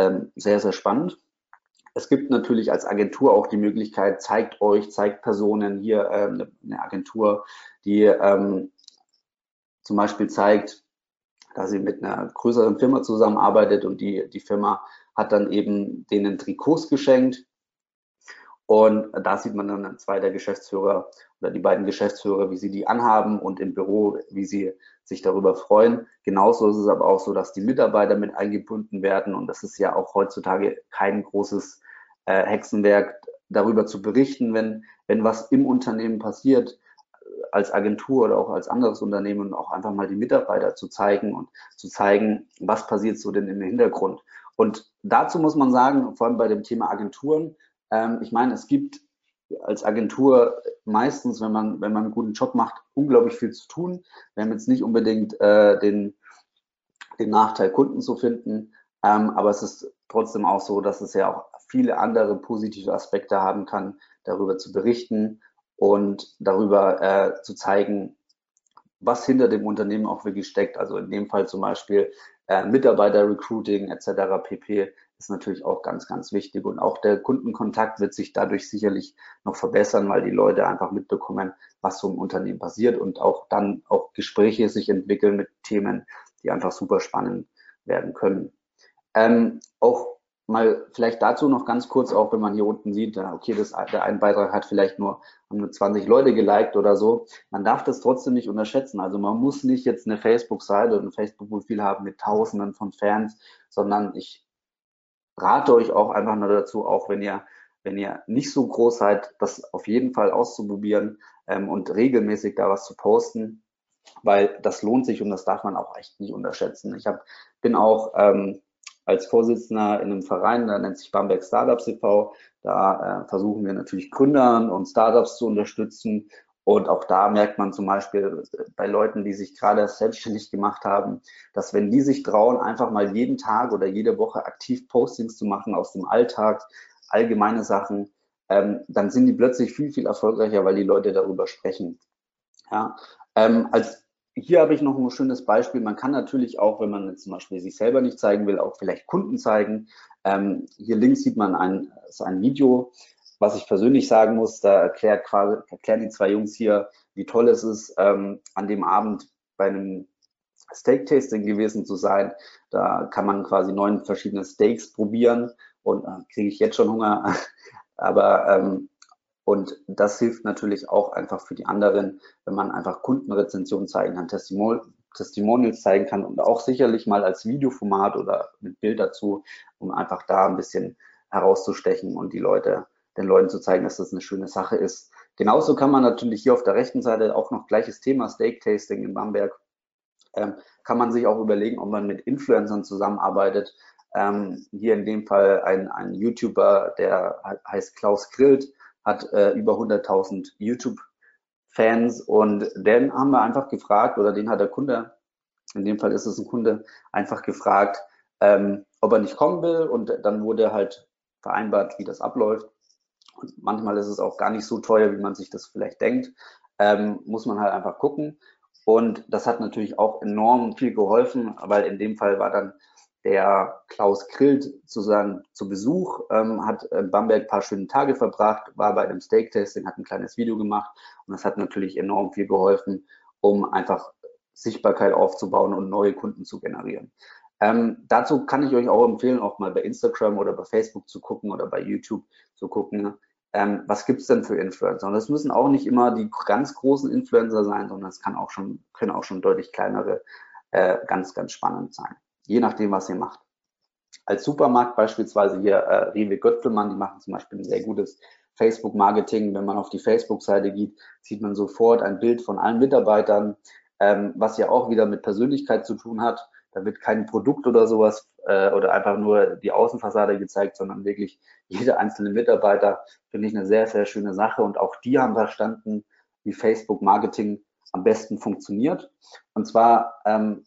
ähm, sehr, sehr spannend. Es gibt natürlich als Agentur auch die Möglichkeit, zeigt euch, zeigt Personen hier äh, eine Agentur, die ähm, zum Beispiel zeigt, dass sie mit einer größeren Firma zusammenarbeitet und die, die Firma hat dann eben denen Trikots geschenkt. Und da sieht man dann zwei der Geschäftsführer oder die beiden Geschäftsführer, wie sie die anhaben und im Büro, wie sie sich darüber freuen. Genauso ist es aber auch so, dass die Mitarbeiter mit eingebunden werden und das ist ja auch heutzutage kein großes äh, Hexenwerk, darüber zu berichten, wenn, wenn was im Unternehmen passiert, als Agentur oder auch als anderes Unternehmen und auch einfach mal die Mitarbeiter zu zeigen und zu zeigen, was passiert so denn im Hintergrund. Und dazu muss man sagen, vor allem bei dem Thema Agenturen, ähm, ich meine, es gibt als Agentur meistens, wenn man, wenn man einen guten Job macht, unglaublich viel zu tun. Wir haben jetzt nicht unbedingt äh, den, den Nachteil, Kunden zu finden, ähm, aber es ist trotzdem auch so, dass es ja auch viele andere positive Aspekte haben kann, darüber zu berichten und darüber äh, zu zeigen, was hinter dem Unternehmen auch wirklich steckt. Also in dem Fall zum Beispiel äh, Mitarbeiter-Recruiting etc. pp ist natürlich auch ganz, ganz wichtig. Und auch der Kundenkontakt wird sich dadurch sicherlich noch verbessern, weil die Leute einfach mitbekommen, was so im Unternehmen passiert und auch dann auch Gespräche sich entwickeln mit Themen, die einfach super spannend werden können. Ähm, auch mal vielleicht dazu noch ganz kurz, auch wenn man hier unten sieht, okay, das, der ein Beitrag hat vielleicht nur, haben nur 20 Leute geliked oder so. Man darf das trotzdem nicht unterschätzen. Also man muss nicht jetzt eine Facebook-Seite oder ein Facebook-Profil haben mit Tausenden von Fans, sondern ich rate euch auch einfach nur dazu, auch wenn ihr, wenn ihr nicht so groß seid, das auf jeden Fall auszuprobieren ähm, und regelmäßig da was zu posten, weil das lohnt sich und das darf man auch echt nicht unterschätzen. Ich hab, bin auch ähm, als Vorsitzender in einem Verein, der nennt sich Bamberg Startups e.V. Da äh, versuchen wir natürlich Gründern und Startups zu unterstützen. Und auch da merkt man zum Beispiel bei Leuten, die sich gerade selbstständig gemacht haben, dass wenn die sich trauen, einfach mal jeden Tag oder jede Woche aktiv Postings zu machen aus dem Alltag, allgemeine Sachen, ähm, dann sind die plötzlich viel, viel erfolgreicher, weil die Leute darüber sprechen. Ja, ähm, als hier habe ich noch ein schönes Beispiel. Man kann natürlich auch, wenn man zum Beispiel sich selber nicht zeigen will, auch vielleicht Kunden zeigen. Ähm, hier links sieht man ein, ein Video, was ich persönlich sagen muss. Da erklärt quasi, erklären die zwei Jungs hier, wie toll es ist, ähm, an dem Abend bei einem Steak-Tasting gewesen zu sein. Da kann man quasi neun verschiedene Steaks probieren und äh, kriege ich jetzt schon Hunger. Aber ähm, und das hilft natürlich auch einfach für die anderen, wenn man einfach Kundenrezensionen zeigen kann, Testimonials zeigen kann und auch sicherlich mal als Videoformat oder mit Bild dazu, um einfach da ein bisschen herauszustechen und die Leute, den Leuten zu zeigen, dass das eine schöne Sache ist. Genauso kann man natürlich hier auf der rechten Seite auch noch gleiches Thema Steak Tasting in Bamberg. Ähm, kann man sich auch überlegen, ob man mit Influencern zusammenarbeitet. Ähm, hier in dem Fall ein, ein YouTuber, der heißt Klaus Grillt, hat äh, über 100.000 YouTube-Fans und den haben wir einfach gefragt, oder den hat der Kunde, in dem Fall ist es ein Kunde, einfach gefragt, ähm, ob er nicht kommen will und dann wurde halt vereinbart, wie das abläuft. Und manchmal ist es auch gar nicht so teuer, wie man sich das vielleicht denkt. Ähm, muss man halt einfach gucken. Und das hat natürlich auch enorm viel geholfen, weil in dem Fall war dann der Klaus Grillt sozusagen zu Besuch, ähm, hat in Bamberg ein paar schöne Tage verbracht, war bei einem Steak-Tasting, hat ein kleines Video gemacht und das hat natürlich enorm viel geholfen, um einfach Sichtbarkeit aufzubauen und neue Kunden zu generieren. Ähm, dazu kann ich euch auch empfehlen, auch mal bei Instagram oder bei Facebook zu gucken oder bei YouTube zu gucken, ähm, was gibt's denn für Influencer? Und das müssen auch nicht immer die ganz großen Influencer sein, sondern es kann auch schon, können auch schon deutlich kleinere äh, ganz, ganz spannend sein. Je nachdem, was ihr macht. Als Supermarkt beispielsweise hier äh, Rewe Götzelmann, die machen zum Beispiel ein sehr gutes Facebook-Marketing. Wenn man auf die Facebook-Seite geht, sieht man sofort ein Bild von allen Mitarbeitern, ähm, was ja auch wieder mit Persönlichkeit zu tun hat. Da wird kein Produkt oder sowas äh, oder einfach nur die Außenfassade gezeigt, sondern wirklich jeder einzelne Mitarbeiter. Finde ich eine sehr, sehr schöne Sache. Und auch die haben verstanden, wie Facebook-Marketing am besten funktioniert. Und zwar ähm,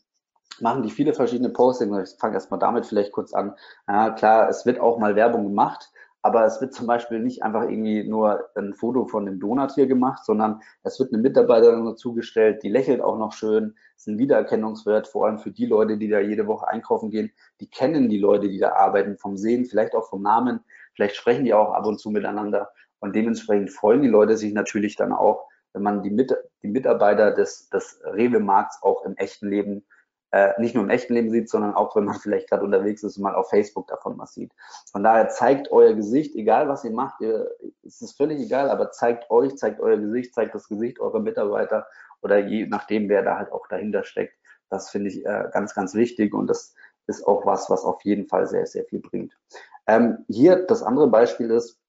machen die viele verschiedene Postings. Ich fange erstmal damit vielleicht kurz an. Ja, klar, es wird auch mal Werbung gemacht, aber es wird zum Beispiel nicht einfach irgendwie nur ein Foto von dem Donut hier gemacht, sondern es wird eine Mitarbeiterin dazugestellt, die lächelt auch noch schön, ist ein Wiedererkennungswert, vor allem für die Leute, die da jede Woche einkaufen gehen, die kennen die Leute, die da arbeiten, vom Sehen, vielleicht auch vom Namen, vielleicht sprechen die auch ab und zu miteinander. Und dementsprechend freuen die Leute sich natürlich dann auch, wenn man die, Mit die Mitarbeiter des, des Rewe-Markts auch im echten Leben äh, nicht nur im echten Leben sieht, sondern auch, wenn man vielleicht gerade unterwegs ist und mal auf Facebook davon was sieht. Von daher zeigt euer Gesicht, egal was ihr macht, ihr, es ist völlig egal, aber zeigt euch, zeigt euer Gesicht, zeigt das Gesicht eurer Mitarbeiter oder je nachdem, wer da halt auch dahinter steckt. Das finde ich äh, ganz, ganz wichtig und das ist auch was, was auf jeden Fall sehr, sehr viel bringt. Ähm, hier das andere Beispiel ist,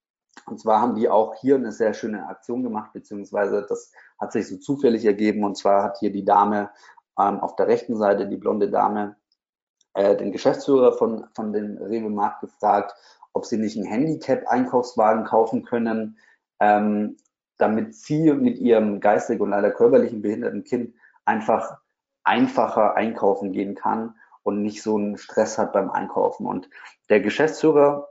und zwar haben die auch hier eine sehr schöne Aktion gemacht, beziehungsweise das hat sich so zufällig ergeben. Und zwar hat hier die Dame ähm, auf der rechten Seite die blonde Dame äh, den Geschäftsführer von, von dem Rewe Markt gefragt, ob sie nicht einen Handicap-Einkaufswagen kaufen können, ähm, damit sie mit ihrem geistig und leider körperlichen behinderten Kind einfach einfacher einkaufen gehen kann und nicht so einen Stress hat beim Einkaufen. Und der Geschäftsführer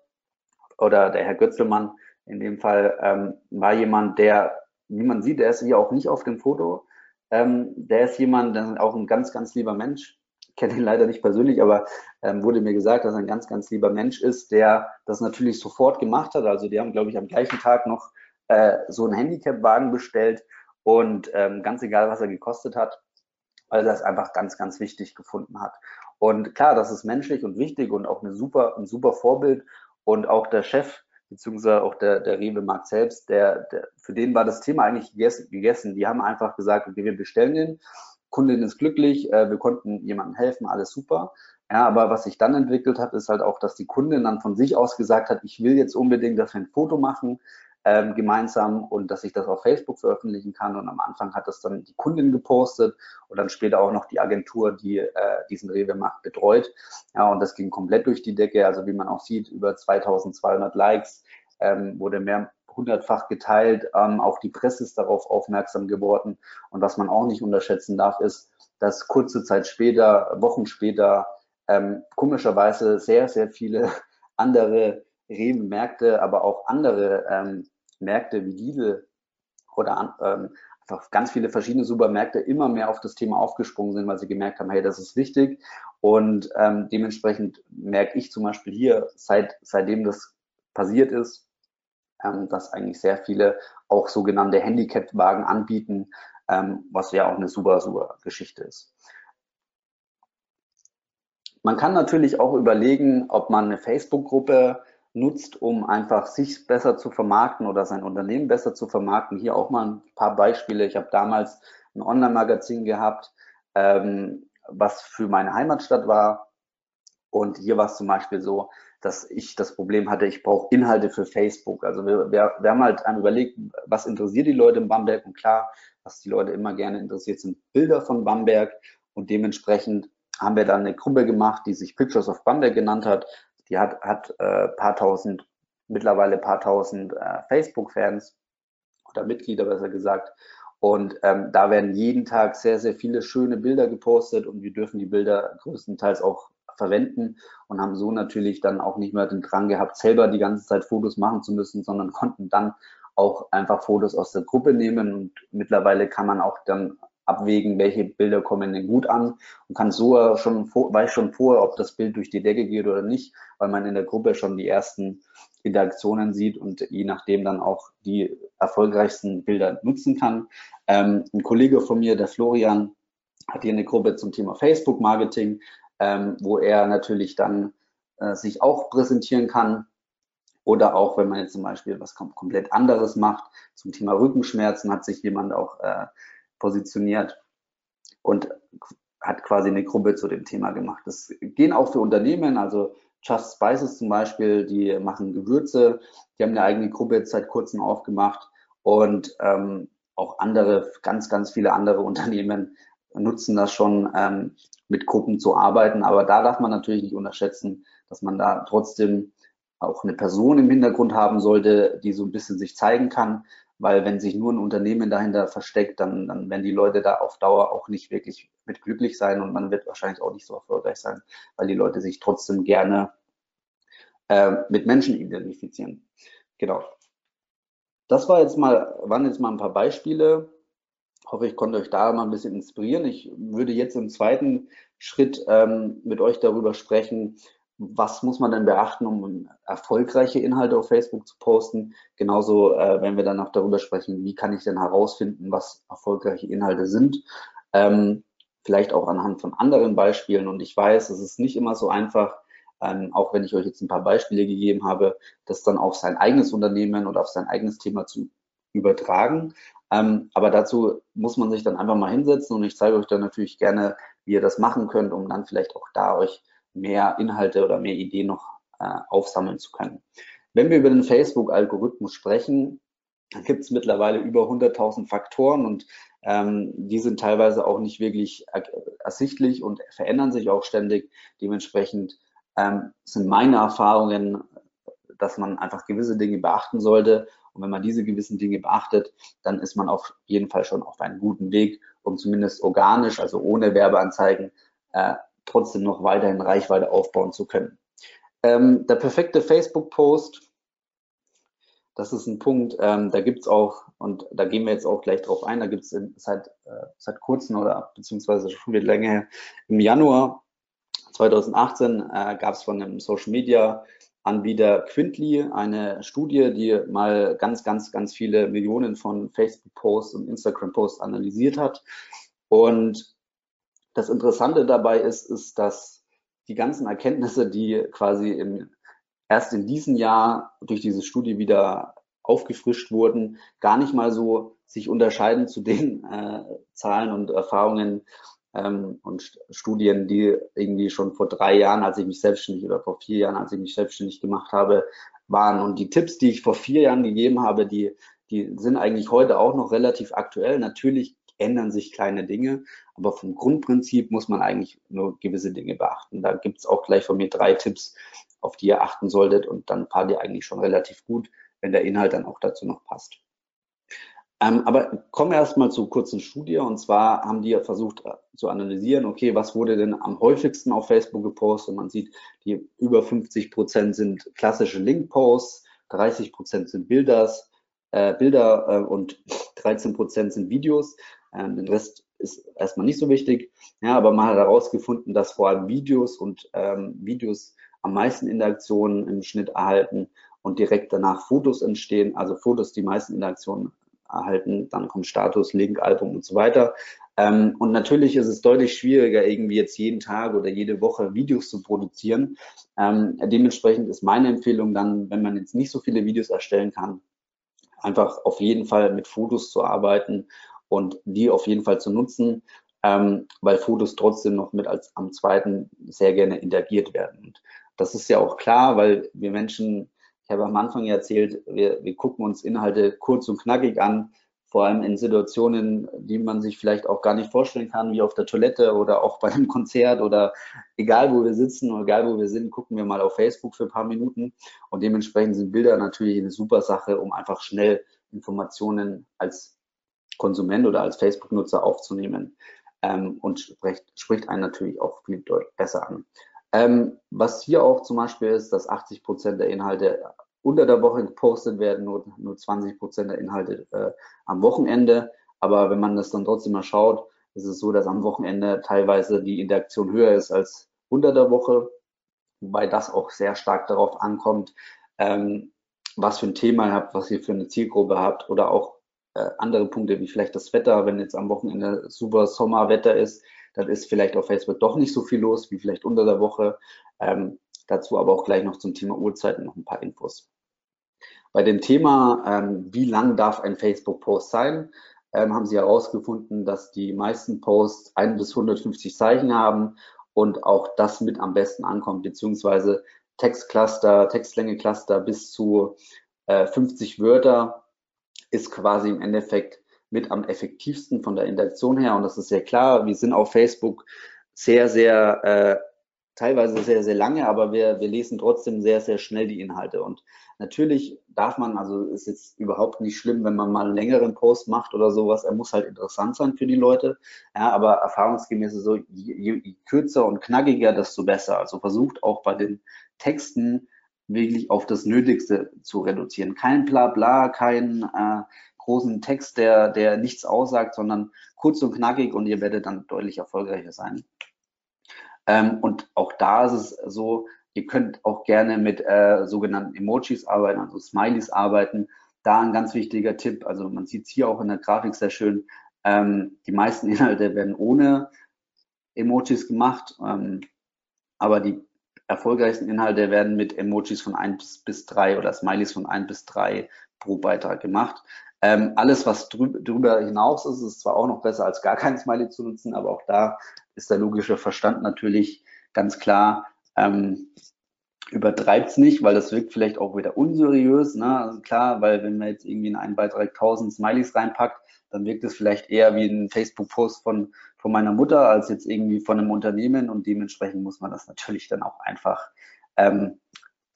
oder der Herr Götzelmann in dem Fall ähm, war jemand, der, wie man sieht, der ist hier auch nicht auf dem Foto, ähm, der ist jemand, der ist auch ein ganz, ganz lieber Mensch. Ich kenne ihn leider nicht persönlich, aber ähm, wurde mir gesagt, dass er ein ganz, ganz lieber Mensch ist, der das natürlich sofort gemacht hat. Also die haben, glaube ich, am gleichen Tag noch äh, so einen Handicap-Wagen bestellt und ähm, ganz egal, was er gekostet hat, weil er es einfach ganz, ganz wichtig gefunden hat. Und klar, das ist menschlich und wichtig und auch eine super, ein super Vorbild. Und auch der Chef beziehungsweise auch der, der Rewe-Markt selbst, der, der, für den war das Thema eigentlich gegessen, gegessen. Die haben einfach gesagt, okay, wir bestellen den, Kundin ist glücklich, äh, wir konnten jemandem helfen, alles super. Ja, aber was sich dann entwickelt hat, ist halt auch, dass die Kundin dann von sich aus gesagt hat, ich will jetzt unbedingt, dass wir ein Foto machen ähm, gemeinsam und dass ich das auf Facebook veröffentlichen kann. Und am Anfang hat das dann die Kundin gepostet und dann später auch noch die Agentur, die äh, diesen Rewe-Markt betreut. Ja, und das ging komplett durch die Decke. Also wie man auch sieht, über 2200 Likes ähm, wurde mehr hundertfach geteilt. Ähm, auch die Presse ist darauf aufmerksam geworden. Und was man auch nicht unterschätzen darf, ist, dass kurze Zeit später, Wochen später, ähm, komischerweise sehr, sehr viele andere Rewe-Märkte, aber auch andere ähm, Märkte wie Lidl oder ähm, einfach ganz viele verschiedene Supermärkte immer mehr auf das Thema aufgesprungen sind, weil sie gemerkt haben, hey, das ist wichtig. Und ähm, dementsprechend merke ich zum Beispiel hier, seit, seitdem das passiert ist, ähm, dass eigentlich sehr viele auch sogenannte Handicap-Wagen anbieten, ähm, was ja auch eine super, super Geschichte ist. Man kann natürlich auch überlegen, ob man eine Facebook-Gruppe nutzt, um einfach sich besser zu vermarkten oder sein Unternehmen besser zu vermarkten. Hier auch mal ein paar Beispiele. Ich habe damals ein Online-Magazin gehabt, ähm, was für meine Heimatstadt war. Und hier war es zum Beispiel so, dass ich das Problem hatte, ich brauche Inhalte für Facebook. Also wir, wir, wir haben halt überlegt, was interessiert die Leute in Bamberg? Und klar, was die Leute immer gerne interessiert, sind Bilder von Bamberg. Und dementsprechend haben wir dann eine Gruppe gemacht, die sich Pictures of Bamberg genannt hat. Die hat, hat äh, paar tausend, mittlerweile paar tausend äh, Facebook-Fans oder Mitglieder besser gesagt. Und ähm, da werden jeden Tag sehr, sehr viele schöne Bilder gepostet und wir dürfen die Bilder größtenteils auch verwenden und haben so natürlich dann auch nicht mehr den Drang gehabt, selber die ganze Zeit Fotos machen zu müssen, sondern konnten dann auch einfach Fotos aus der Gruppe nehmen und mittlerweile kann man auch dann abwägen, welche Bilder kommen denn gut an und kann so schon, weiß schon vorher, ob das Bild durch die Decke geht oder nicht, weil man in der Gruppe schon die ersten Interaktionen sieht und je nachdem dann auch die erfolgreichsten Bilder nutzen kann. Ähm, ein Kollege von mir, der Florian, hat hier eine Gruppe zum Thema Facebook-Marketing, ähm, wo er natürlich dann äh, sich auch präsentieren kann. Oder auch, wenn man jetzt zum Beispiel was kom komplett anderes macht, zum Thema Rückenschmerzen hat sich jemand auch äh, positioniert und hat quasi eine Gruppe zu dem Thema gemacht. Das gehen auch für Unternehmen, also Just Spices zum Beispiel, die machen Gewürze, die haben eine eigene Gruppe jetzt seit kurzem aufgemacht und ähm, auch andere, ganz, ganz viele andere Unternehmen nutzen das schon, ähm, mit Gruppen zu arbeiten. Aber da darf man natürlich nicht unterschätzen, dass man da trotzdem auch eine Person im Hintergrund haben sollte, die so ein bisschen sich zeigen kann. Weil wenn sich nur ein Unternehmen dahinter versteckt, dann, dann werden die Leute da auf Dauer auch nicht wirklich mit glücklich sein und man wird wahrscheinlich auch nicht so erfolgreich sein, weil die Leute sich trotzdem gerne äh, mit Menschen identifizieren. Genau. Das war jetzt mal, waren jetzt mal ein paar Beispiele. Hoffe, ich konnte euch da mal ein bisschen inspirieren. Ich würde jetzt im zweiten Schritt ähm, mit euch darüber sprechen, was muss man denn beachten, um erfolgreiche Inhalte auf Facebook zu posten? Genauso, äh, wenn wir dann auch darüber sprechen, wie kann ich denn herausfinden, was erfolgreiche Inhalte sind? Ähm, vielleicht auch anhand von anderen Beispielen. Und ich weiß, es ist nicht immer so einfach, ähm, auch wenn ich euch jetzt ein paar Beispiele gegeben habe, das dann auf sein eigenes Unternehmen oder auf sein eigenes Thema zu übertragen. Ähm, aber dazu muss man sich dann einfach mal hinsetzen und ich zeige euch dann natürlich gerne, wie ihr das machen könnt, um dann vielleicht auch da euch mehr Inhalte oder mehr Ideen noch äh, aufsammeln zu können. Wenn wir über den Facebook-Algorithmus sprechen, dann gibt es mittlerweile über 100.000 Faktoren und ähm, die sind teilweise auch nicht wirklich ersichtlich und verändern sich auch ständig. Dementsprechend ähm, sind meine Erfahrungen, dass man einfach gewisse Dinge beachten sollte. Und wenn man diese gewissen Dinge beachtet, dann ist man auf jeden Fall schon auf einem guten Weg, um zumindest organisch, also ohne Werbeanzeigen, äh, trotzdem noch weiterhin Reichweite aufbauen zu können. Ähm, der perfekte Facebook-Post, das ist ein Punkt, ähm, da gibt's auch, und da gehen wir jetzt auch gleich drauf ein, da gibt's seit, äh, seit kurzem oder beziehungsweise schon wieder länger im Januar 2018 äh, gab es von einem Social Media Anbieter Quintly eine Studie, die mal ganz, ganz, ganz viele Millionen von Facebook-Posts und Instagram-Posts analysiert hat. Und das Interessante dabei ist, ist, dass die ganzen Erkenntnisse, die quasi im, erst in diesem Jahr durch diese Studie wieder aufgefrischt wurden, gar nicht mal so sich unterscheiden zu den äh, Zahlen und Erfahrungen ähm, und Studien, die irgendwie schon vor drei Jahren, als ich mich selbstständig oder vor vier Jahren, als ich mich selbstständig gemacht habe, waren. Und die Tipps, die ich vor vier Jahren gegeben habe, die, die sind eigentlich heute auch noch relativ aktuell. Natürlich ändern sich kleine Dinge, aber vom Grundprinzip muss man eigentlich nur gewisse Dinge beachten. Da gibt es auch gleich von mir drei Tipps, auf die ihr achten solltet und dann fahrt ihr eigentlich schon relativ gut, wenn der Inhalt dann auch dazu noch passt. Ähm, aber kommen wir erstmal zur kurzen Studie und zwar haben die versucht äh, zu analysieren, okay, was wurde denn am häufigsten auf Facebook gepostet? Man sieht, die über 50 Prozent sind klassische Link-Posts, 30 Prozent sind Bilders, äh, Bilder äh, und 13 Prozent sind Videos. Ähm, den Rest ist erstmal nicht so wichtig. Ja, aber man hat herausgefunden, dass vor allem Videos und ähm, Videos am meisten Interaktionen im Schnitt erhalten und direkt danach Fotos entstehen, also Fotos die meisten Interaktionen erhalten, dann kommt Status, Link, Album und so weiter. Ähm, und natürlich ist es deutlich schwieriger, irgendwie jetzt jeden Tag oder jede Woche Videos zu produzieren. Ähm, dementsprechend ist meine Empfehlung dann, wenn man jetzt nicht so viele Videos erstellen kann, einfach auf jeden Fall mit Fotos zu arbeiten und die auf jeden Fall zu nutzen, ähm, weil Fotos trotzdem noch mit als am zweiten sehr gerne interagiert werden. Und das ist ja auch klar, weil wir Menschen, ich habe am Anfang erzählt, wir, wir gucken uns Inhalte kurz und knackig an, vor allem in Situationen, die man sich vielleicht auch gar nicht vorstellen kann, wie auf der Toilette oder auch bei einem Konzert oder egal wo wir sitzen oder egal wo wir sind, gucken wir mal auf Facebook für ein paar Minuten und dementsprechend sind Bilder natürlich eine super Sache, um einfach schnell Informationen als Konsument oder als Facebook-Nutzer aufzunehmen ähm, und spricht, spricht einen natürlich auch viel besser an. Ähm, was hier auch zum Beispiel ist, dass 80 Prozent der Inhalte unter der Woche gepostet werden, nur, nur 20 Prozent der Inhalte äh, am Wochenende. Aber wenn man das dann trotzdem mal schaut, ist es so, dass am Wochenende teilweise die Interaktion höher ist als unter der Woche, wobei das auch sehr stark darauf ankommt, ähm, was für ein Thema ihr habt, was ihr für eine Zielgruppe habt oder auch äh, andere Punkte wie vielleicht das Wetter, wenn jetzt am Wochenende super Sommerwetter ist, dann ist vielleicht auf Facebook doch nicht so viel los wie vielleicht unter der Woche. Ähm, dazu aber auch gleich noch zum Thema Uhrzeiten noch ein paar Infos. Bei dem Thema, ähm, wie lang darf ein Facebook-Post sein, ähm, haben sie herausgefunden, dass die meisten Posts 1 bis 150 Zeichen haben und auch das mit am besten ankommt, beziehungsweise Textcluster, Textlänge-Cluster bis zu äh, 50 Wörter ist quasi im Endeffekt mit am effektivsten von der Interaktion her. Und das ist sehr klar. Wir sind auf Facebook sehr, sehr, äh, teilweise sehr, sehr lange, aber wir, wir lesen trotzdem sehr, sehr schnell die Inhalte. Und natürlich darf man, also ist jetzt überhaupt nicht schlimm, wenn man mal einen längeren Post macht oder sowas. Er muss halt interessant sein für die Leute. Ja, aber erfahrungsgemäß ist so, je, je kürzer und knackiger, desto besser. Also versucht auch bei den Texten wirklich auf das Nötigste zu reduzieren. Kein Blabla, kein äh, großen Text, der, der nichts aussagt, sondern kurz und knackig und ihr werdet dann deutlich erfolgreicher sein. Ähm, und auch da ist es so, ihr könnt auch gerne mit äh, sogenannten Emojis arbeiten, also Smileys arbeiten. Da ein ganz wichtiger Tipp, also man sieht es hier auch in der Grafik sehr schön, ähm, die meisten Inhalte werden ohne Emojis gemacht, ähm, aber die erfolgreichsten Inhalte werden mit Emojis von 1 bis 3 oder Smileys von 1 bis 3 pro Beitrag gemacht. Ähm, alles, was drüber hinaus ist, ist zwar auch noch besser als gar kein Smiley zu nutzen, aber auch da ist der logische Verstand natürlich ganz klar, ähm, übertreibt es nicht, weil das wirkt vielleicht auch wieder unseriös. Ne? Also klar, weil wenn man jetzt irgendwie in einen Beitrag 1000 Smileys reinpackt, dann wirkt es vielleicht eher wie ein Facebook-Post von, von meiner Mutter als jetzt irgendwie von einem Unternehmen und dementsprechend muss man das natürlich dann auch einfach ähm,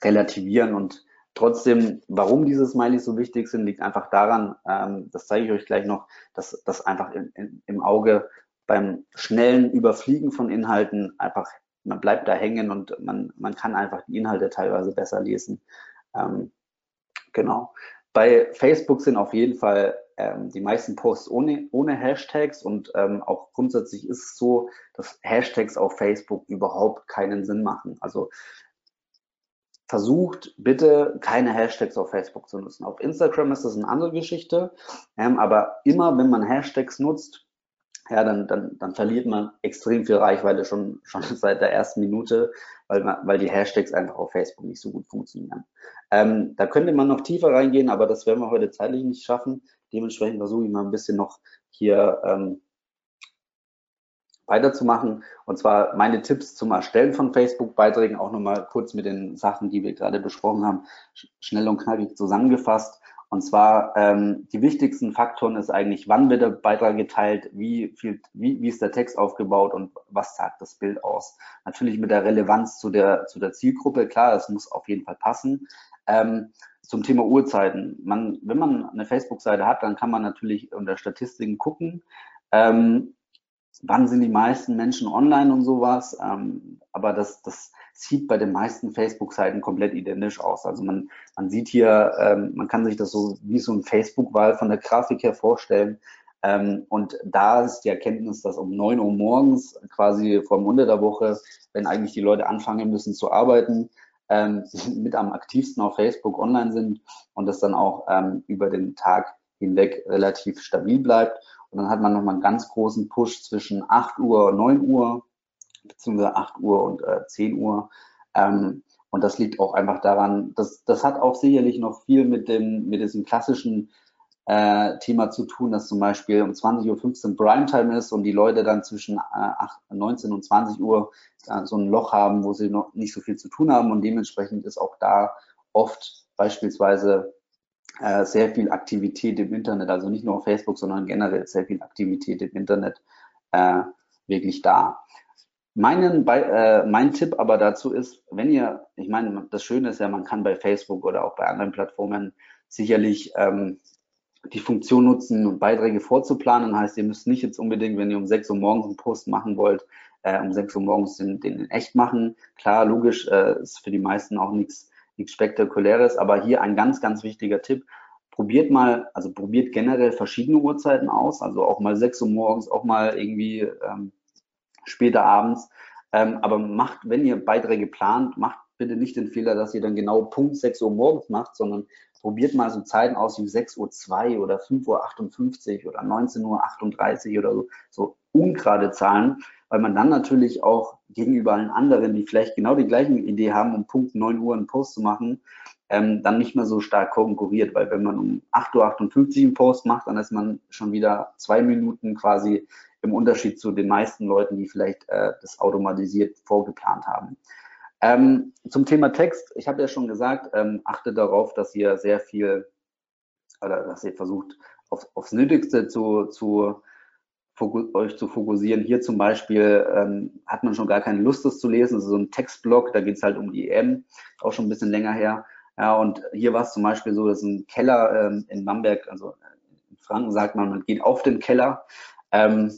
relativieren und Trotzdem, warum diese Smileys so wichtig sind, liegt einfach daran, ähm, das zeige ich euch gleich noch, dass das einfach in, in, im Auge beim schnellen Überfliegen von Inhalten einfach, man bleibt da hängen und man, man kann einfach die Inhalte teilweise besser lesen. Ähm, genau. Bei Facebook sind auf jeden Fall ähm, die meisten Posts ohne, ohne Hashtags und ähm, auch grundsätzlich ist es so, dass Hashtags auf Facebook überhaupt keinen Sinn machen. Also versucht bitte keine Hashtags auf Facebook zu nutzen. Auf Instagram ist das eine andere Geschichte, ähm, aber immer wenn man Hashtags nutzt, ja, dann, dann, dann verliert man extrem viel Reichweite schon, schon seit der ersten Minute, weil, man, weil die Hashtags einfach auf Facebook nicht so gut funktionieren. Ähm, da könnte man noch tiefer reingehen, aber das werden wir heute zeitlich nicht schaffen. Dementsprechend versuche ich mal ein bisschen noch hier ähm, weiterzumachen. Und zwar meine Tipps zum Erstellen von Facebook-Beiträgen auch nochmal kurz mit den Sachen, die wir gerade besprochen haben, schnell und knackig zusammengefasst. Und zwar ähm, die wichtigsten Faktoren ist eigentlich, wann wird der Beitrag geteilt, wie, viel, wie, wie ist der Text aufgebaut und was sagt das Bild aus. Natürlich mit der Relevanz zu der, zu der Zielgruppe, klar, das muss auf jeden Fall passen. Ähm, zum Thema Uhrzeiten. Man, wenn man eine Facebook-Seite hat, dann kann man natürlich unter Statistiken gucken. Ähm, wann sind die meisten Menschen online und sowas. Ähm, aber das, das sieht bei den meisten Facebook-Seiten komplett identisch aus. Also man, man sieht hier, ähm, man kann sich das so wie so ein Facebook-Wahl von der Grafik her vorstellen. Ähm, und da ist die Erkenntnis, dass um neun Uhr morgens, quasi vor dem Ende der Woche, wenn eigentlich die Leute anfangen müssen zu arbeiten, ähm, mit am aktivsten auf Facebook online sind und das dann auch ähm, über den Tag hinweg relativ stabil bleibt. Und dann hat man nochmal einen ganz großen Push zwischen 8 Uhr und 9 Uhr, beziehungsweise 8 Uhr und äh, 10 Uhr. Ähm, und das liegt auch einfach daran, dass das hat auch sicherlich noch viel mit dem, mit diesem klassischen äh, Thema zu tun, dass zum Beispiel um 20.15 Uhr Primetime ist und die Leute dann zwischen äh, 8, 19 und 20 Uhr äh, so ein Loch haben, wo sie noch nicht so viel zu tun haben und dementsprechend ist auch da oft beispielsweise äh, sehr viel Aktivität im Internet, also nicht nur auf Facebook, sondern generell sehr viel Aktivität im Internet äh, wirklich da. Meinen, äh, mein Tipp aber dazu ist, wenn ihr, ich meine, das Schöne ist ja, man kann bei Facebook oder auch bei anderen Plattformen sicherlich ähm, die Funktion nutzen, Beiträge vorzuplanen. Heißt, ihr müsst nicht jetzt unbedingt, wenn ihr um 6 Uhr morgens einen Post machen wollt, äh, um 6 Uhr morgens den, den in echt machen. Klar, logisch, äh, ist für die meisten auch nichts nichts Spektakuläres, aber hier ein ganz, ganz wichtiger Tipp. Probiert mal, also probiert generell verschiedene Uhrzeiten aus, also auch mal 6 Uhr morgens, auch mal irgendwie ähm, später abends. Ähm, aber macht, wenn ihr Beiträge plant, macht bitte nicht den Fehler, dass ihr dann genau Punkt 6 Uhr morgens macht, sondern probiert mal so Zeiten aus wie 6 Uhr 2 oder 5 Uhr 58 oder 19 Uhr 38 oder so, so ungerade Zahlen, weil man dann natürlich auch gegenüber allen anderen, die vielleicht genau die gleichen Idee haben, um Punkt 9 Uhr einen Post zu machen, ähm, dann nicht mehr so stark konkurriert, weil wenn man um 8.58 Uhr einen Post macht, dann ist man schon wieder zwei Minuten quasi im Unterschied zu den meisten Leuten, die vielleicht äh, das automatisiert vorgeplant haben. Ähm, zum Thema Text, ich habe ja schon gesagt, ähm, achtet darauf, dass ihr sehr viel oder dass ihr versucht, auf, aufs Nötigste zu, zu euch zu fokussieren. Hier zum Beispiel ähm, hat man schon gar keine Lust, das zu lesen. Das ist so ein Textblock, da geht es halt um die EM, auch schon ein bisschen länger her. Ja, und hier war es zum Beispiel so, dass ein Keller ähm, in Bamberg, also in Franken sagt man, man geht auf den Keller. Ähm,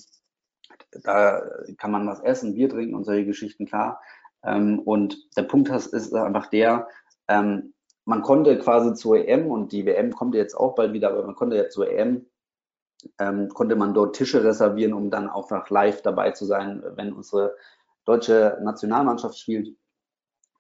da kann man was essen, Bier trinken und solche Geschichten, klar. Ähm, und der Punkt ist einfach der, ähm, man konnte quasi zur EM und die WM kommt jetzt auch bald wieder, aber man konnte ja zur EM, ähm, konnte man dort Tische reservieren, um dann auch nach live dabei zu sein, wenn unsere deutsche Nationalmannschaft spielt.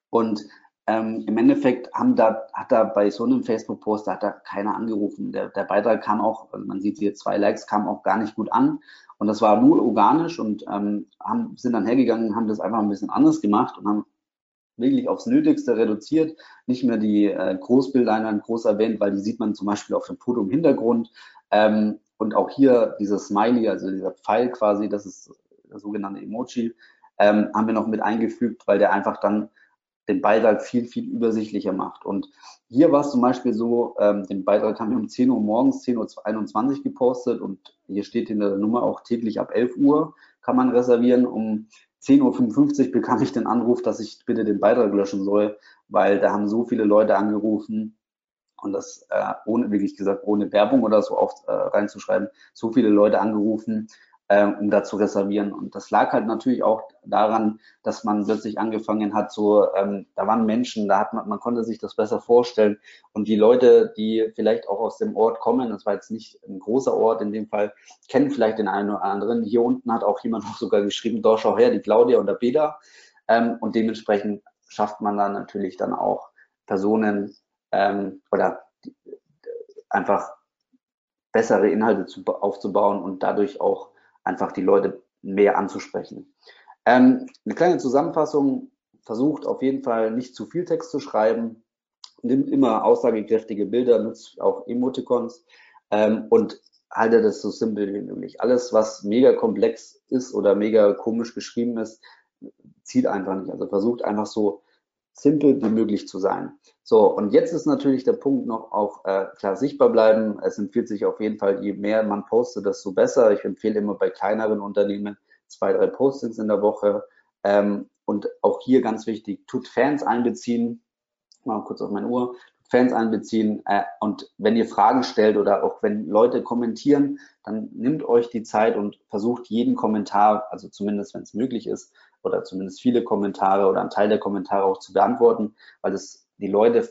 Und ähm, im Endeffekt haben da, hat da bei so einem Facebook-Post, da hat da keiner angerufen. Der, der Beitrag kam auch, also man sieht hier zwei Likes, kam auch gar nicht gut an. Und das war nur organisch und ähm, haben, sind dann hergegangen, haben das einfach ein bisschen anders gemacht und haben wirklich aufs Nötigste reduziert, nicht mehr die äh, Großbildeinheit groß erwähnt, weil die sieht man zum Beispiel auf dem Foto im Hintergrund. Ähm, und auch hier dieses Smiley, also dieser Pfeil quasi, das ist der sogenannte Emoji, ähm, haben wir noch mit eingefügt, weil der einfach dann den Beitrag viel, viel übersichtlicher macht. Und hier war es zum Beispiel so, ähm, den Beitrag haben wir um 10 Uhr morgens, 10.21 Uhr gepostet und hier steht in der Nummer auch täglich ab 11 Uhr kann man reservieren. Um 10.55 Uhr bekam ich den Anruf, dass ich bitte den Beitrag löschen soll, weil da haben so viele Leute angerufen und das äh, ohne, wirklich gesagt, ohne Werbung oder so oft äh, reinzuschreiben, so viele Leute angerufen, äh, um da zu reservieren. Und das lag halt natürlich auch daran, dass man plötzlich angefangen hat, so, ähm, da waren Menschen, da hat man, man konnte sich das besser vorstellen. Und die Leute, die vielleicht auch aus dem Ort kommen, das war jetzt nicht ein großer Ort in dem Fall, kennen vielleicht den einen oder anderen. Hier unten hat auch jemand noch sogar geschrieben, doch schau her, die Claudia und der Peter. Ähm, und dementsprechend schafft man dann natürlich dann auch Personen ähm, oder einfach bessere Inhalte zu, aufzubauen und dadurch auch einfach die Leute mehr anzusprechen. Ähm, eine kleine Zusammenfassung, versucht auf jeden Fall nicht zu viel Text zu schreiben, nimmt immer aussagekräftige Bilder, nutzt auch Emoticons ähm, und haltet es so simpel wie möglich. Alles, was mega komplex ist oder mega komisch geschrieben ist, zieht einfach nicht. Also versucht einfach so simpel wie möglich zu sein. So, und jetzt ist natürlich der Punkt noch auch äh, klar sichtbar bleiben. Es empfiehlt sich auf jeden Fall, je mehr man postet, desto besser. Ich empfehle immer bei kleineren Unternehmen zwei, drei Postings in der Woche. Ähm, und auch hier ganz wichtig, tut Fans einbeziehen. Mal kurz auf meine Uhr. Fans einbeziehen. Äh, und wenn ihr Fragen stellt oder auch wenn Leute kommentieren, dann nimmt euch die Zeit und versucht jeden Kommentar, also zumindest wenn es möglich ist, oder zumindest viele Kommentare oder einen Teil der Kommentare auch zu beantworten, weil das die Leute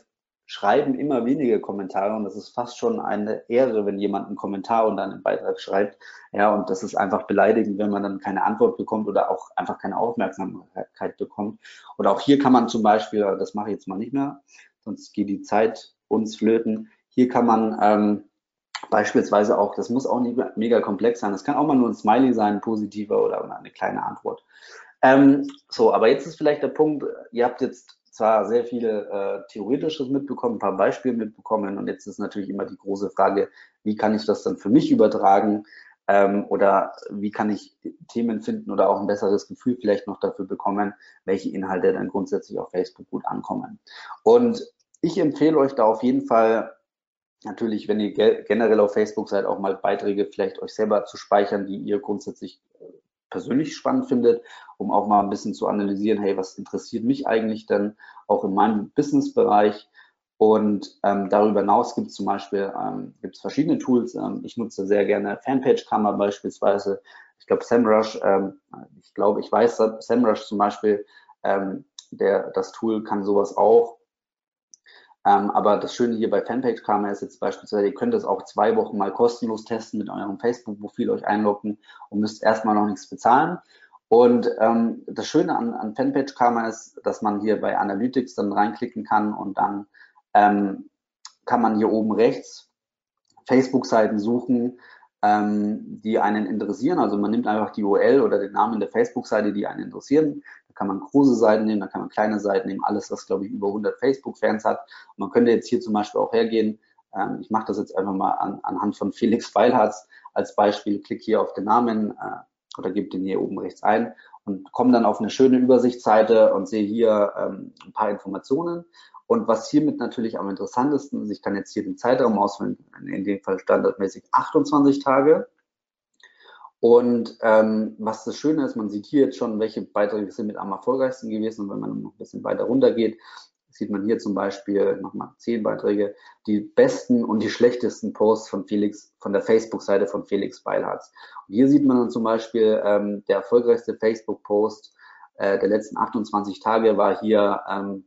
schreiben immer weniger Kommentare und das ist fast schon eine Ehre, wenn jemand einen Kommentar unter einen Beitrag schreibt. Ja, und das ist einfach beleidigend, wenn man dann keine Antwort bekommt oder auch einfach keine Aufmerksamkeit bekommt. Oder auch hier kann man zum Beispiel, das mache ich jetzt mal nicht mehr, sonst geht die Zeit uns flöten. Hier kann man ähm, beispielsweise auch, das muss auch nicht mega komplex sein, das kann auch mal nur ein Smiley sein, ein positiver oder eine kleine Antwort. Ähm, so, aber jetzt ist vielleicht der Punkt, ihr habt jetzt zwar sehr viele äh, Theoretisches mitbekommen, ein paar Beispiele mitbekommen und jetzt ist natürlich immer die große Frage, wie kann ich das dann für mich übertragen ähm, oder wie kann ich Themen finden oder auch ein besseres Gefühl vielleicht noch dafür bekommen, welche Inhalte dann grundsätzlich auf Facebook gut ankommen. Und ich empfehle euch da auf jeden Fall natürlich, wenn ihr generell auf Facebook seid, auch mal Beiträge vielleicht euch selber zu speichern, die ihr grundsätzlich äh, persönlich spannend findet, um auch mal ein bisschen zu analysieren, hey, was interessiert mich eigentlich denn auch in meinem Businessbereich? Und ähm, darüber hinaus gibt es zum Beispiel ähm, gibt's verschiedene Tools. Ähm, ich nutze sehr gerne Fanpage-Kammer beispielsweise. Ich glaube, SEMrush, ähm, ich glaube, ich weiß, SEMrush zum Beispiel, ähm, der, das Tool kann sowas auch. Ähm, aber das Schöne hier bei Fanpage Karma ist jetzt beispielsweise, ihr könnt es auch zwei Wochen mal kostenlos testen mit eurem Facebook-Profil euch einloggen und müsst erstmal noch nichts bezahlen. Und ähm, das Schöne an, an Fanpage Karma ist, dass man hier bei Analytics dann reinklicken kann und dann ähm, kann man hier oben rechts Facebook-Seiten suchen, ähm, die einen interessieren. Also man nimmt einfach die URL oder den Namen der Facebook-Seite, die einen interessieren. Kann man große Seiten nehmen, da kann man kleine Seiten nehmen, alles, was glaube ich über 100 Facebook-Fans hat. Und man könnte jetzt hier zum Beispiel auch hergehen. Ähm, ich mache das jetzt einfach mal an, anhand von Felix Feilharz als Beispiel. Klick hier auf den Namen äh, oder gebe den hier oben rechts ein und komme dann auf eine schöne Übersichtsseite und sehe hier ähm, ein paar Informationen. Und was hiermit natürlich am interessantesten ist, ich kann jetzt hier den Zeitraum auswählen, in dem Fall standardmäßig 28 Tage. Und ähm, was das Schöne ist, man sieht hier jetzt schon, welche Beiträge sind mit am erfolgreichsten gewesen. Und wenn man noch ein bisschen weiter runter geht, sieht man hier zum Beispiel nochmal zehn Beiträge, die besten und die schlechtesten Posts von Felix, von der Facebook-Seite von Felix Beilharz. Und hier sieht man dann zum Beispiel, ähm, der erfolgreichste Facebook-Post äh, der letzten 28 Tage war hier ähm,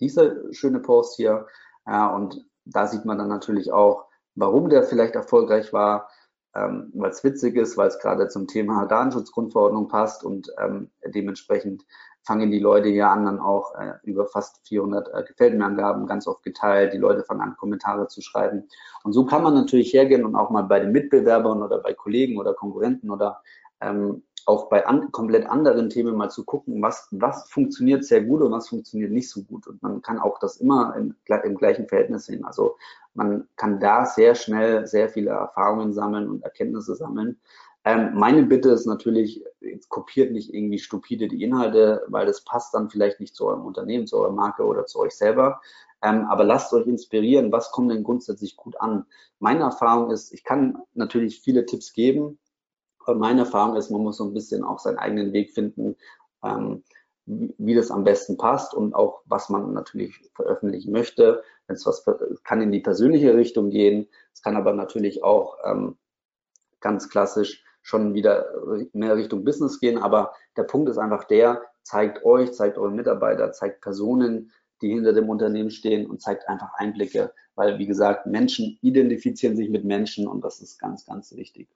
dieser schöne Post hier. Ja, und da sieht man dann natürlich auch, warum der vielleicht erfolgreich war, ähm, weil es witzig ist, weil es gerade zum Thema Datenschutzgrundverordnung passt und ähm, dementsprechend fangen die Leute hier an, dann auch äh, über fast 400 äh, Gefällt mir Angaben ganz oft geteilt. Die Leute fangen an, Kommentare zu schreiben. Und so kann man natürlich hergehen und auch mal bei den Mitbewerbern oder bei Kollegen oder Konkurrenten oder ähm, auch bei an, komplett anderen Themen mal zu gucken, was, was funktioniert sehr gut und was funktioniert nicht so gut. Und man kann auch das immer im, im gleichen Verhältnis sehen. Also man kann da sehr schnell sehr viele Erfahrungen sammeln und Erkenntnisse sammeln. Ähm, meine Bitte ist natürlich, kopiert nicht irgendwie stupide die Inhalte, weil das passt dann vielleicht nicht zu eurem Unternehmen, zu eurer Marke oder zu euch selber. Ähm, aber lasst euch inspirieren, was kommt denn grundsätzlich gut an. Meine Erfahrung ist, ich kann natürlich viele Tipps geben, meine Erfahrung ist, man muss so ein bisschen auch seinen eigenen Weg finden, ähm, wie, wie, das am besten passt und auch, was man natürlich veröffentlichen möchte. Wenn es was kann in die persönliche Richtung gehen, es kann aber natürlich auch ähm, ganz klassisch schon wieder mehr Richtung Business gehen. Aber der Punkt ist einfach der, zeigt euch, zeigt euren Mitarbeiter, zeigt Personen, die hinter dem Unternehmen stehen und zeigt einfach Einblicke, weil wie gesagt, Menschen identifizieren sich mit Menschen und das ist ganz, ganz wichtig.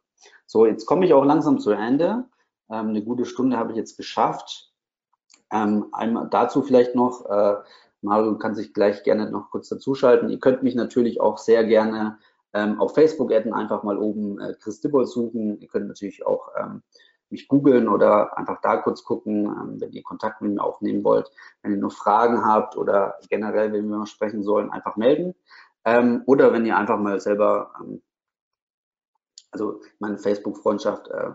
So, jetzt komme ich auch langsam zu Ende. Ähm, eine gute Stunde habe ich jetzt geschafft. Ähm, einmal dazu vielleicht noch, äh, Mario kann sich gleich gerne noch kurz dazuschalten. Ihr könnt mich natürlich auch sehr gerne ähm, auf Facebook adden, einfach mal oben äh, Chris Dibbold suchen. Ihr könnt natürlich auch ähm, mich googeln oder einfach da kurz gucken, ähm, wenn ihr Kontakt mit mir aufnehmen wollt. Wenn ihr noch Fragen habt oder generell, wenn wir mal sprechen sollen, einfach melden. Ähm, oder wenn ihr einfach mal selber ähm, also meine Facebook-Freundschaft äh,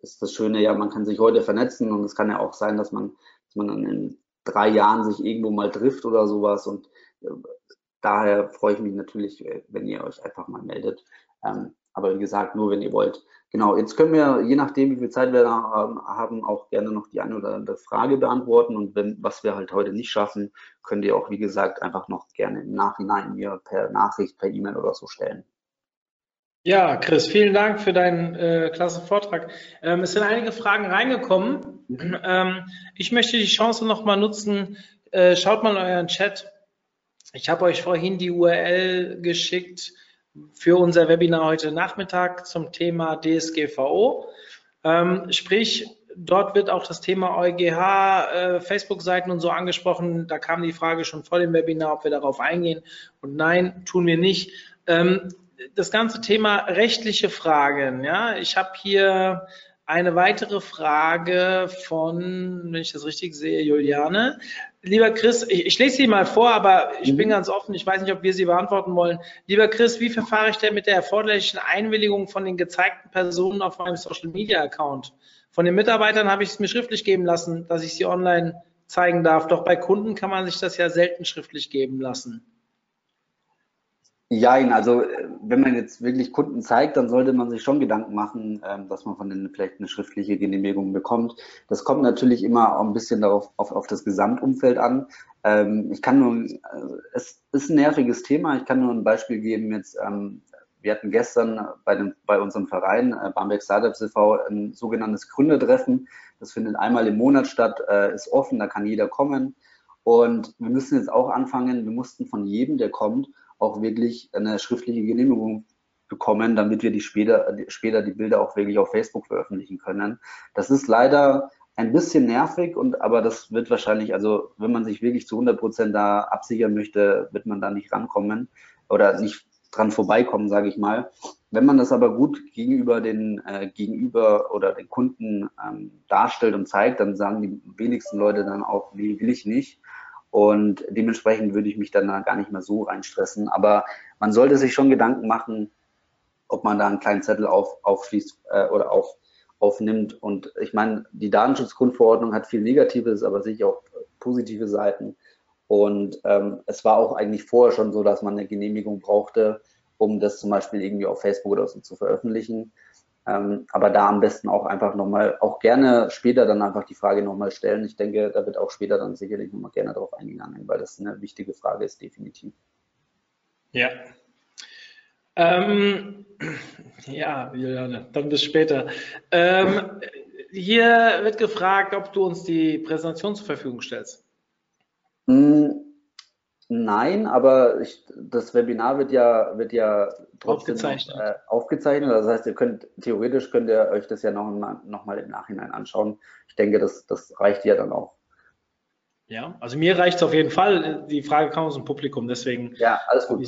ist das Schöne, ja, man kann sich heute vernetzen und es kann ja auch sein, dass man, dass man dann in drei Jahren sich irgendwo mal trifft oder sowas und äh, daher freue ich mich natürlich, äh, wenn ihr euch einfach mal meldet. Ähm, aber wie gesagt, nur wenn ihr wollt. Genau, jetzt können wir, je nachdem, wie viel Zeit wir haben, auch gerne noch die eine oder andere Frage beantworten. Und wenn, was wir halt heute nicht schaffen, könnt ihr auch, wie gesagt, einfach noch gerne im Nachhinein mir per Nachricht, per E-Mail oder so stellen. Ja, Chris, vielen Dank für deinen äh, klasse Vortrag. Ähm, es sind einige Fragen reingekommen. Ähm, ich möchte die Chance nochmal nutzen. Äh, schaut mal in euren Chat. Ich habe euch vorhin die URL geschickt für unser Webinar heute Nachmittag zum Thema DSGVO. Ähm, sprich, dort wird auch das Thema EuGH, äh, Facebook-Seiten und so angesprochen. Da kam die Frage schon vor dem Webinar, ob wir darauf eingehen. Und nein, tun wir nicht. Ähm, das ganze Thema rechtliche Fragen. Ja, ich habe hier eine weitere Frage von, wenn ich das richtig sehe, Juliane. Lieber Chris, ich, ich lese sie mal vor, aber ich mhm. bin ganz offen. Ich weiß nicht, ob wir sie beantworten wollen. Lieber Chris, wie verfahre ich denn mit der erforderlichen Einwilligung von den gezeigten Personen auf meinem Social Media Account? Von den Mitarbeitern habe ich es mir schriftlich geben lassen, dass ich sie online zeigen darf. Doch bei Kunden kann man sich das ja selten schriftlich geben lassen. Jein, also äh, wenn man jetzt wirklich Kunden zeigt, dann sollte man sich schon Gedanken machen, ähm, dass man von denen vielleicht eine schriftliche Genehmigung bekommt. Das kommt natürlich immer auch ein bisschen darauf auf, auf das Gesamtumfeld an. Ähm, ich kann nur, äh, es ist ein nerviges Thema. Ich kann nur ein Beispiel geben. Jetzt, ähm, wir hatten gestern bei, dem, bei unserem Verein äh, Bamberg Startups e.V. ein sogenanntes Gründertreffen. Das findet einmal im Monat statt, ist offen, da kann jeder kommen. Und wir müssen jetzt auch anfangen. Wir mussten von jedem, der kommt, auch wirklich eine schriftliche Genehmigung bekommen, damit wir die später, später die Bilder auch wirklich auf Facebook veröffentlichen können. Das ist leider ein bisschen nervig und aber das wird wahrscheinlich, also wenn man sich wirklich zu 100 Prozent da absichern möchte, wird man da nicht rankommen oder nicht dran vorbeikommen, sage ich mal. Wenn man das aber gut gegenüber den äh, Gegenüber oder den Kunden ähm, darstellt und zeigt, dann sagen die wenigsten Leute dann auch, nee, will ich nicht. Und dementsprechend würde ich mich dann da gar nicht mehr so reinstressen. Aber man sollte sich schon Gedanken machen, ob man da einen kleinen Zettel auf, aufschließt äh, oder auf, aufnimmt. Und ich meine, die Datenschutzgrundverordnung hat viel Negatives, aber sicher auch positive Seiten. Und ähm, es war auch eigentlich vorher schon so, dass man eine Genehmigung brauchte, um das zum Beispiel irgendwie auf Facebook oder so zu veröffentlichen. Ähm, aber da am besten auch einfach nochmal, auch gerne später dann einfach die Frage nochmal stellen. Ich denke, da wird auch später dann sicherlich nochmal gerne darauf eingegangen, weil das eine wichtige Frage ist, definitiv. Ja. Ähm, ja, Juliane, dann bis später. Ähm, hier wird gefragt, ob du uns die Präsentation zur Verfügung stellst. Nein, aber ich, das Webinar wird ja, wird ja trotzdem Aufgezeichnet. Äh, aufgezeichnet. Das heißt, ihr könnt, theoretisch könnt ihr euch das ja noch, mal- noch mal im Nachhinein anschauen. Ich denke, das, das reicht ja dann auch. Ja, also mir reicht es auf jeden Fall. Die Frage kam aus dem Publikum, deswegen Ja, alles gut.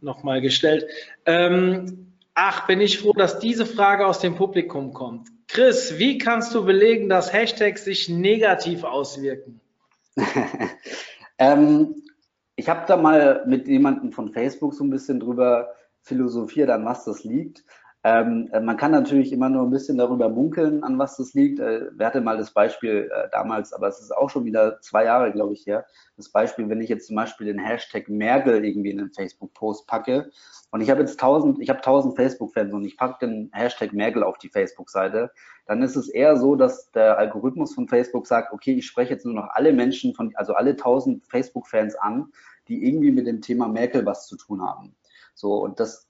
nochmal gestellt. Ähm, ach, bin ich froh, dass diese Frage aus dem Publikum kommt. Chris, wie kannst du belegen, dass Hashtags sich negativ auswirken? ähm, ich habe da mal mit jemandem von Facebook so ein bisschen drüber philosophiert, an was das liegt. Ähm, äh, man kann natürlich immer nur ein bisschen darüber munkeln, an was das liegt. Äh, wir hatten mal das Beispiel äh, damals, aber es ist auch schon wieder zwei Jahre, glaube ich, her. Das Beispiel, wenn ich jetzt zum Beispiel den Hashtag Merkel irgendwie in den Facebook-Post packe und ich habe jetzt tausend, ich habe tausend Facebook-Fans und ich packe den Hashtag Merkel auf die Facebook-Seite, dann ist es eher so, dass der Algorithmus von Facebook sagt, okay, ich spreche jetzt nur noch alle Menschen von, also alle tausend Facebook-Fans an, die irgendwie mit dem Thema Merkel was zu tun haben. So, und das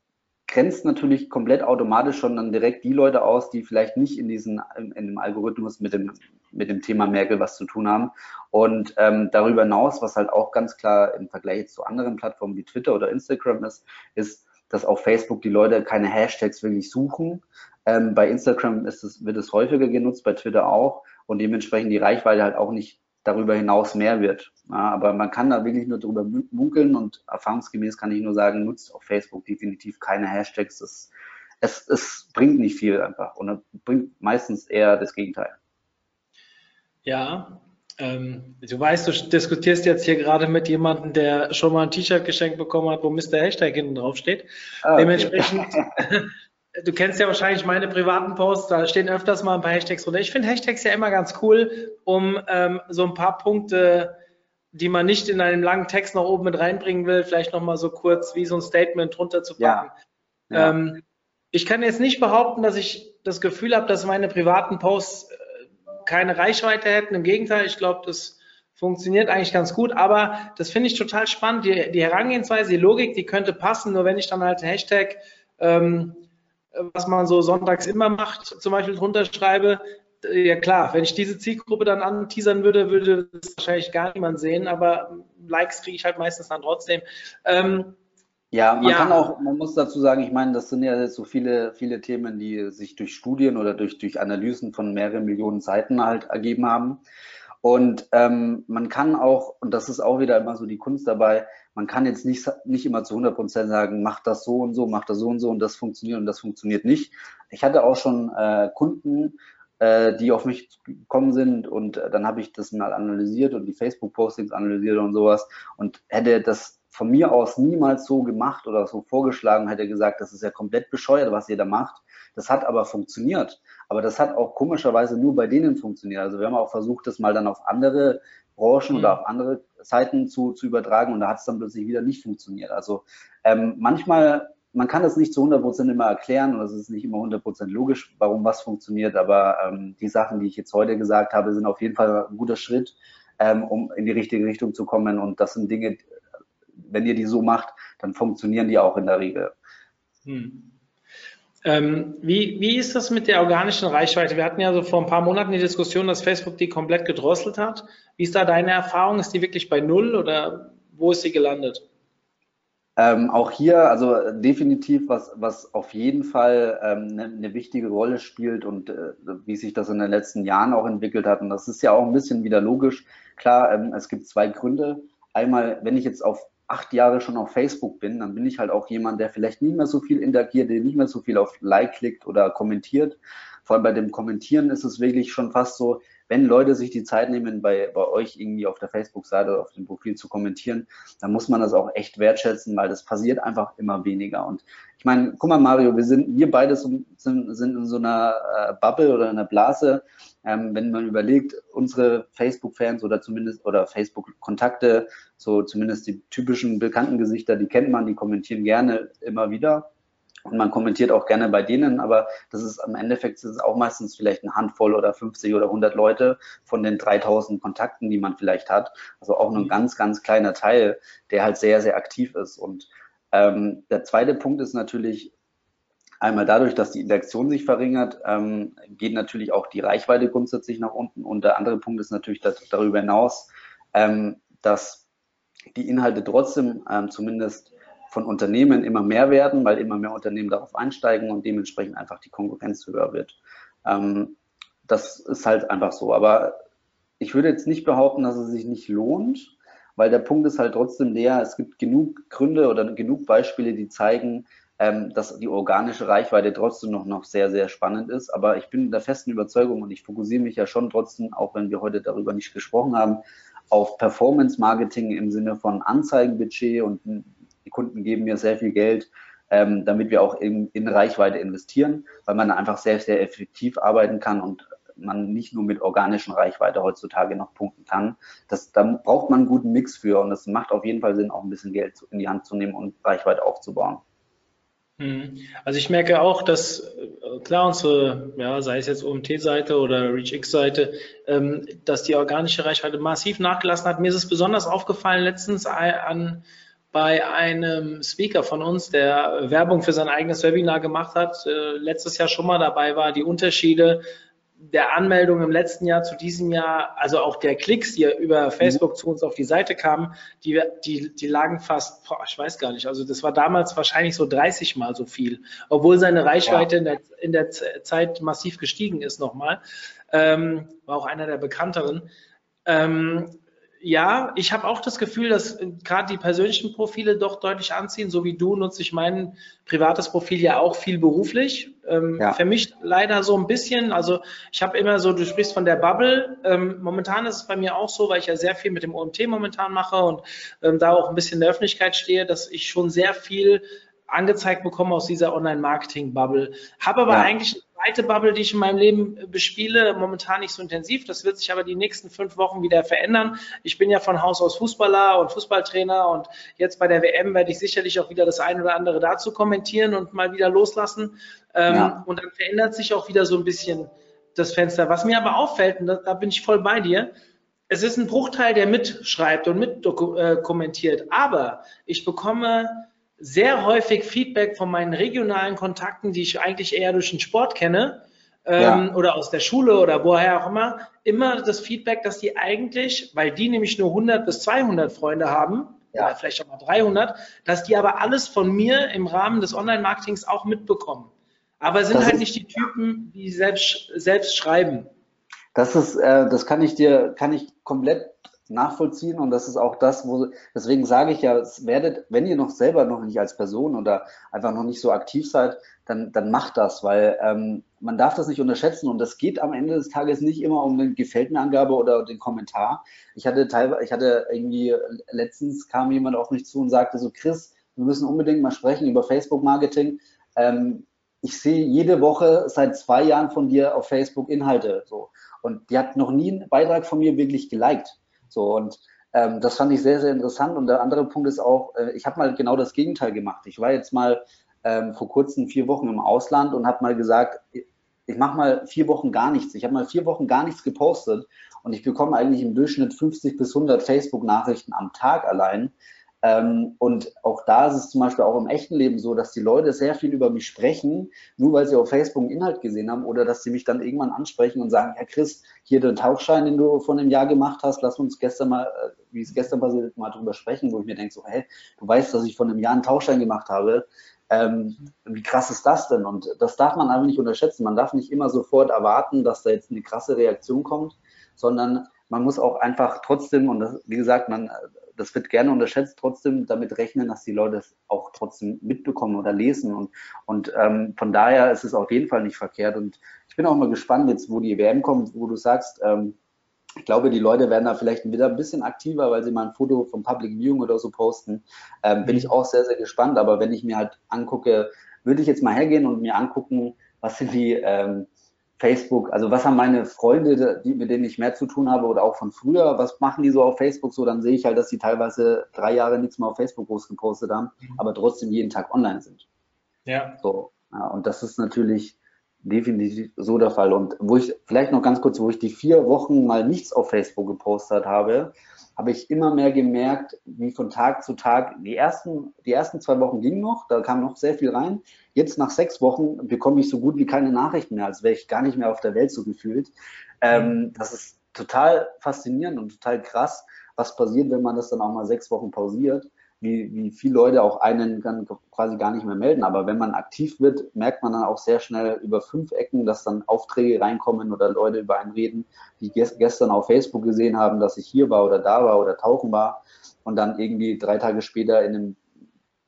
grenzt natürlich komplett automatisch schon dann direkt die Leute aus, die vielleicht nicht in diesen, in, in dem Algorithmus mit dem, mit dem Thema Merkel was zu tun haben. Und ähm, darüber hinaus, was halt auch ganz klar im Vergleich zu anderen Plattformen wie Twitter oder Instagram ist, ist, dass auf Facebook die Leute keine Hashtags wirklich suchen. Ähm, bei Instagram ist es, wird es häufiger genutzt, bei Twitter auch und dementsprechend die Reichweite halt auch nicht darüber hinaus mehr wird. Ja, aber man kann da wirklich nur drüber mun- munkeln und erfahrungsgemäß kann ich nur sagen, nutzt auf Facebook definitiv keine Hashtags. Das, es, es bringt nicht viel einfach und es bringt meistens eher das Gegenteil. Ja, ähm, du weißt, du diskutierst jetzt hier gerade mit jemandem, der schon mal ein T-Shirt geschenkt bekommen hat, wo Mr. Hashtag hinten drauf steht. Ah, okay. Dementsprechend, du kennst ja wahrscheinlich meine privaten Posts, da stehen öfters mal ein paar Hashtags drunter. Ich finde Hashtags ja immer ganz cool, um ähm, so ein paar Punkte, die man nicht in einem langen Text noch oben mit reinbringen will, vielleicht nochmal so kurz wie so ein Statement drunter zu packen. Ja. Ähm, ich kann jetzt nicht behaupten, dass ich das Gefühl habe, dass meine privaten Posts äh, keine Reichweite hätten. Im Gegenteil, ich glaube, das funktioniert eigentlich ganz gut. Aber das finde ich total spannend. Die, die Herangehensweise, die Logik, die könnte passen. Nur wenn ich dann halt Hashtag, ähm, was man so sonntags immer macht, zum Beispiel drunter schreibe, äh, ja klar, wenn ich diese Zielgruppe dann anteasern würde, würde das wahrscheinlich gar niemand sehen. Aber Likes kriege ich halt meistens dann trotzdem. Ähm, Ja, man Ja. kann auch, man muss dazu sagen, ich meine, das sind ja so viele, viele Themen, die sich durch Studien oder durch, durch Analysen von mehreren Millionen Seiten halt ergeben haben. Und ähm, man kann auch, und das ist auch wieder immer so die Kunst dabei, man kann jetzt nicht, nicht immer zu 100 Prozent sagen, mach das so und so, mach das so und so und das funktioniert und das funktioniert nicht. Ich hatte auch schon äh, Kunden, äh, die auf mich gekommen sind und äh, dann habe ich das mal analysiert und die Facebook-Postings analysiert und sowas und hätte das von mir aus niemals so gemacht oder so vorgeschlagen, hätte gesagt, das ist ja komplett bescheuert, was ihr da macht. Das hat aber funktioniert. Aber das hat auch komischerweise nur bei denen funktioniert. Also wir haben auch versucht, das mal dann auf andere Branchen Mhm. oder auf andere Seiten zu, zu übertragen und da hat es dann plötzlich wieder nicht funktioniert. Also ähm, manchmal, man kann das nicht zu 100 Prozent immer erklären und es ist nicht immer 100 Prozent logisch, warum was funktioniert, aber ähm, die Sachen, die ich jetzt heute gesagt habe, sind auf jeden Fall ein guter Schritt, ähm, um in die richtige Richtung zu kommen und das sind Dinge, wenn ihr die so macht, dann funktionieren die auch in der Regel. Hm. Ähm, wie, wie ist das mit der organischen Reichweite? Wir hatten ja so vor ein paar Monaten die Diskussion, dass Facebook die komplett gedrosselt hat. Wie ist da deine Erfahrung? Ist die wirklich bei Null oder wo ist sie gelandet? Ähm, auch hier, also definitiv, was, was auf jeden Fall ähm, eine, eine wichtige Rolle spielt und äh, wie sich das in den letzten Jahren auch entwickelt hat. Und das ist ja auch ein bisschen wieder logisch. Klar, ähm, es gibt zwei Gründe. Einmal, wenn ich jetzt auf acht Jahre schon auf Facebook bin, dann bin ich halt auch jemand, der vielleicht nicht mehr so viel interagiert, der nicht mehr so viel auf Like klickt oder kommentiert. Vor allem bei dem Kommentieren ist es wirklich schon fast so, wenn Leute sich die Zeit nehmen, bei, bei euch irgendwie auf der Facebook-Seite oder auf dem Profil zu kommentieren, dann muss man das auch echt wertschätzen, weil das passiert einfach immer weniger. Und meine, guck mal, Mario, wir sind, wir beide sind, sind in so einer äh, Bubble oder einer Blase. Ähm, wenn man überlegt, unsere Facebook-Fans oder zumindest oder Facebook-Kontakte, so zumindest die typischen bekannten Gesichter, die kennt man, die kommentieren gerne immer wieder. Und man kommentiert auch gerne bei denen, aber das ist am Endeffekt ist es auch meistens vielleicht eine Handvoll oder 50 oder 100 Leute von den 3000 Kontakten, die man vielleicht hat. Also auch nur ein ganz, ganz kleiner Teil, der halt sehr, sehr aktiv ist. Und ähm, der zweite Punkt ist natürlich, einmal dadurch, dass die Interaktion sich verringert, ähm, geht natürlich auch die Reichweite grundsätzlich nach unten. Und der andere Punkt ist natürlich dass, darüber hinaus, ähm, dass die Inhalte trotzdem ähm, zumindest von Unternehmen immer mehr werden, weil immer mehr Unternehmen darauf einsteigen und dementsprechend einfach die Konkurrenz höher wird. Ähm, das ist halt einfach so. Aber ich würde jetzt nicht behaupten, dass es sich nicht lohnt, weil der Punkt ist halt trotzdem der, es gibt genug Gründe oder genug Beispiele, die zeigen, ähm, dass die organische Reichweite trotzdem noch, noch sehr, sehr spannend ist. Aber ich bin der festen Überzeugung und ich fokussiere mich ja schon trotzdem, auch wenn wir heute darüber nicht gesprochen haben, auf Performance Marketing im Sinne von Anzeigenbudget und die Kunden geben mir sehr viel Geld, ähm, damit wir auch in, in Reichweite investieren, weil man einfach sehr, sehr effektiv arbeiten kann und man nicht nur mit organischen Reichweite heutzutage noch punkten kann. Das, da braucht man einen guten Mix für und es macht auf jeden Fall Sinn, auch ein bisschen Geld in die Hand zu nehmen und Reichweite aufzubauen. Mhm. Also ich merke auch, dass äh, klar unsere, ja, sei es jetzt OMT-Seite oder ReachX-Seite, ähm, dass die organische Reichweite massiv nachgelassen hat. Mir ist es besonders aufgefallen letztens an bei einem Speaker von uns, der Werbung für sein eigenes Webinar gemacht hat, äh, letztes Jahr schon mal dabei war, die Unterschiede der Anmeldung im letzten Jahr zu diesem Jahr, also auch der Klicks, die über Facebook mhm. zu uns auf die Seite kamen, die, die, die lagen fast, boah, ich weiß gar nicht, also das war damals wahrscheinlich so 30 mal so viel, obwohl seine Reichweite ja. in, der, in der Zeit massiv gestiegen ist nochmal. Ähm, war auch einer der bekannteren. Ähm, ja, ich habe auch das Gefühl, dass äh, gerade die persönlichen Profile doch deutlich anziehen. So wie du nutze ich mein privates Profil ja auch viel beruflich. Ähm, ja. Vermischt leider so ein bisschen. Also ich habe immer so, du sprichst von der Bubble. Ähm, momentan ist es bei mir auch so, weil ich ja sehr viel mit dem OMT momentan mache und ähm, da auch ein bisschen in der Öffentlichkeit stehe, dass ich schon sehr viel angezeigt bekommen aus dieser Online-Marketing-Bubble. Habe aber ja. eigentlich zweite Bubble, die ich in meinem Leben bespiele, momentan nicht so intensiv. Das wird sich aber die nächsten fünf Wochen wieder verändern. Ich bin ja von Haus aus Fußballer und Fußballtrainer und jetzt bei der WM werde ich sicherlich auch wieder das ein oder andere dazu kommentieren und mal wieder loslassen. Ähm, ja. Und dann verändert sich auch wieder so ein bisschen das Fenster. Was mir aber auffällt, und da, bin ich voll bei dir, es ist ein Bruchteil, der mitschreibt und mit äh, aber ich bekomme sehr häufig Feedback von meinen regionalen Kontakten, die ich eigentlich eher durch den Sport kenne ähm, ja. oder aus der Schule oder woher auch immer, immer das Feedback, dass die eigentlich, weil die nämlich nur 100 bis 200 Freunde haben, ja. oder vielleicht auch mal 300, dass die aber alles von mir im Rahmen des Online-Marketings auch mitbekommen. Aber sind das halt nicht die Typen, die selbst, selbst schreiben. Das ist, äh, das kann ich dir, kann ich komplett nachvollziehen und das ist auch das, wo, deswegen sage ich ja, es werdet, wenn ihr noch selber noch nicht als Person oder einfach noch nicht so aktiv seid, dann, dann macht das, weil ähm, man darf das nicht unterschätzen und das geht am Ende des Tages nicht immer um eine Gefällt mir Angabe oder den Kommentar. Ich hatte teilweise, ich hatte irgendwie, letztens kam jemand auf mich zu und sagte so, Chris, wir müssen unbedingt mal sprechen über Facebook Marketing. Ähm, ich sehe jede Woche seit zwei Jahren von dir auf Facebook Inhalte so. Und die hat noch nie einen Beitrag von mir wirklich geliked. So und ähm, das fand ich sehr, sehr interessant. Und der andere Punkt ist auch, äh, ich habe mal genau das Gegenteil gemacht. Ich war jetzt mal ähm, vor kurzem vier Wochen im Ausland und habe mal gesagt, ich mache mal vier Wochen gar nichts. Ich habe mal vier Wochen gar nichts gepostet und ich bekomme eigentlich im Durchschnitt 50 bis 100 Facebook-Nachrichten am Tag allein. Ähm, und auch da ist es zum Beispiel auch im echten Leben so, dass die Leute sehr viel über mich sprechen, nur weil sie auf Facebook einen Inhalt gesehen haben oder dass sie mich dann irgendwann ansprechen und sagen, Herr Chris, hier den Tauchschein, den du vor einem Jahr gemacht hast, lass uns gestern mal, äh, wie es gestern passiert, mal drüber sprechen, wo ich mir denke, so, hey, du weißt, dass ich vor einem Jahr einen Tauchschein gemacht habe. Ähm, wie krass ist das denn? Und das darf man einfach nicht unterschätzen. Man darf nicht immer sofort erwarten, dass da jetzt eine krasse Reaktion kommt, sondern man muss auch einfach trotzdem, und das, wie gesagt, man, das wird gerne unterschätzt, trotzdem damit rechnen, dass die Leute es auch trotzdem mitbekommen oder lesen. Und, und ähm, von daher ist es auf jeden Fall nicht verkehrt. Und ich bin auch mal gespannt, jetzt wo die WM kommt, wo du sagst, ähm, ich glaube, die Leute werden da vielleicht wieder ein bisschen aktiver, weil sie mal ein Foto vom Public Viewing oder so posten. Ähm, bin ich auch sehr, sehr gespannt. Aber wenn ich mir halt angucke, würde ich jetzt mal hergehen und mir angucken, was sind die ähm, Facebook, also was haben meine Freunde, die, mit denen ich mehr zu tun habe oder auch von früher, was machen die so auf Facebook so, dann sehe ich halt, dass die teilweise drei Jahre nichts mehr auf Facebook groß gepostet haben, mhm. aber trotzdem jeden Tag online sind. Ja. So, ja, und das ist natürlich definitiv so der Fall. Und wo ich, vielleicht noch ganz kurz, wo ich die vier Wochen mal nichts auf Facebook gepostet habe, habe ich immer mehr gemerkt, wie von Tag zu Tag, die ersten, die ersten zwei Wochen gingen noch, da kam noch sehr viel rein. Jetzt nach sechs Wochen bekomme ich so gut wie keine Nachrichten mehr, als wäre ich gar nicht mehr auf der Welt so gefühlt. Ähm, das ist total faszinierend und total krass, was passiert, wenn man das dann auch mal sechs Wochen pausiert wie, wie viele Leute auch einen dann quasi gar nicht mehr melden. Aber wenn man aktiv wird, merkt man dann auch sehr schnell über fünf Ecken, dass dann Aufträge reinkommen oder Leute über einen reden, die gestern auf Facebook gesehen haben, dass ich hier war oder da war oder tauchen war und dann irgendwie drei Tage später in einem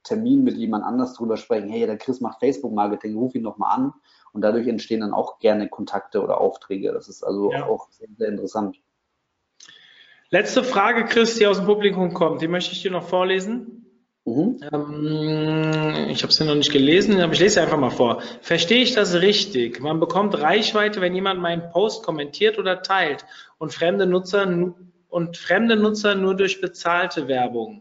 Termin mit jemand anders drüber sprechen, hey, der Chris macht Facebook-Marketing, ruf ihn doch mal an. Und dadurch entstehen dann auch gerne Kontakte oder Aufträge. Das ist also ja. auch sehr, sehr interessant. Letzte Frage, Chris, die aus dem Publikum kommt. Die möchte ich dir noch vorlesen. Mhm. Ähm, ich habe sie noch nicht gelesen, aber ich lese sie einfach mal vor. Verstehe ich das richtig? Man bekommt Reichweite, wenn jemand meinen Post kommentiert oder teilt und fremde Nutzer und fremde Nutzer nur durch bezahlte Werbung.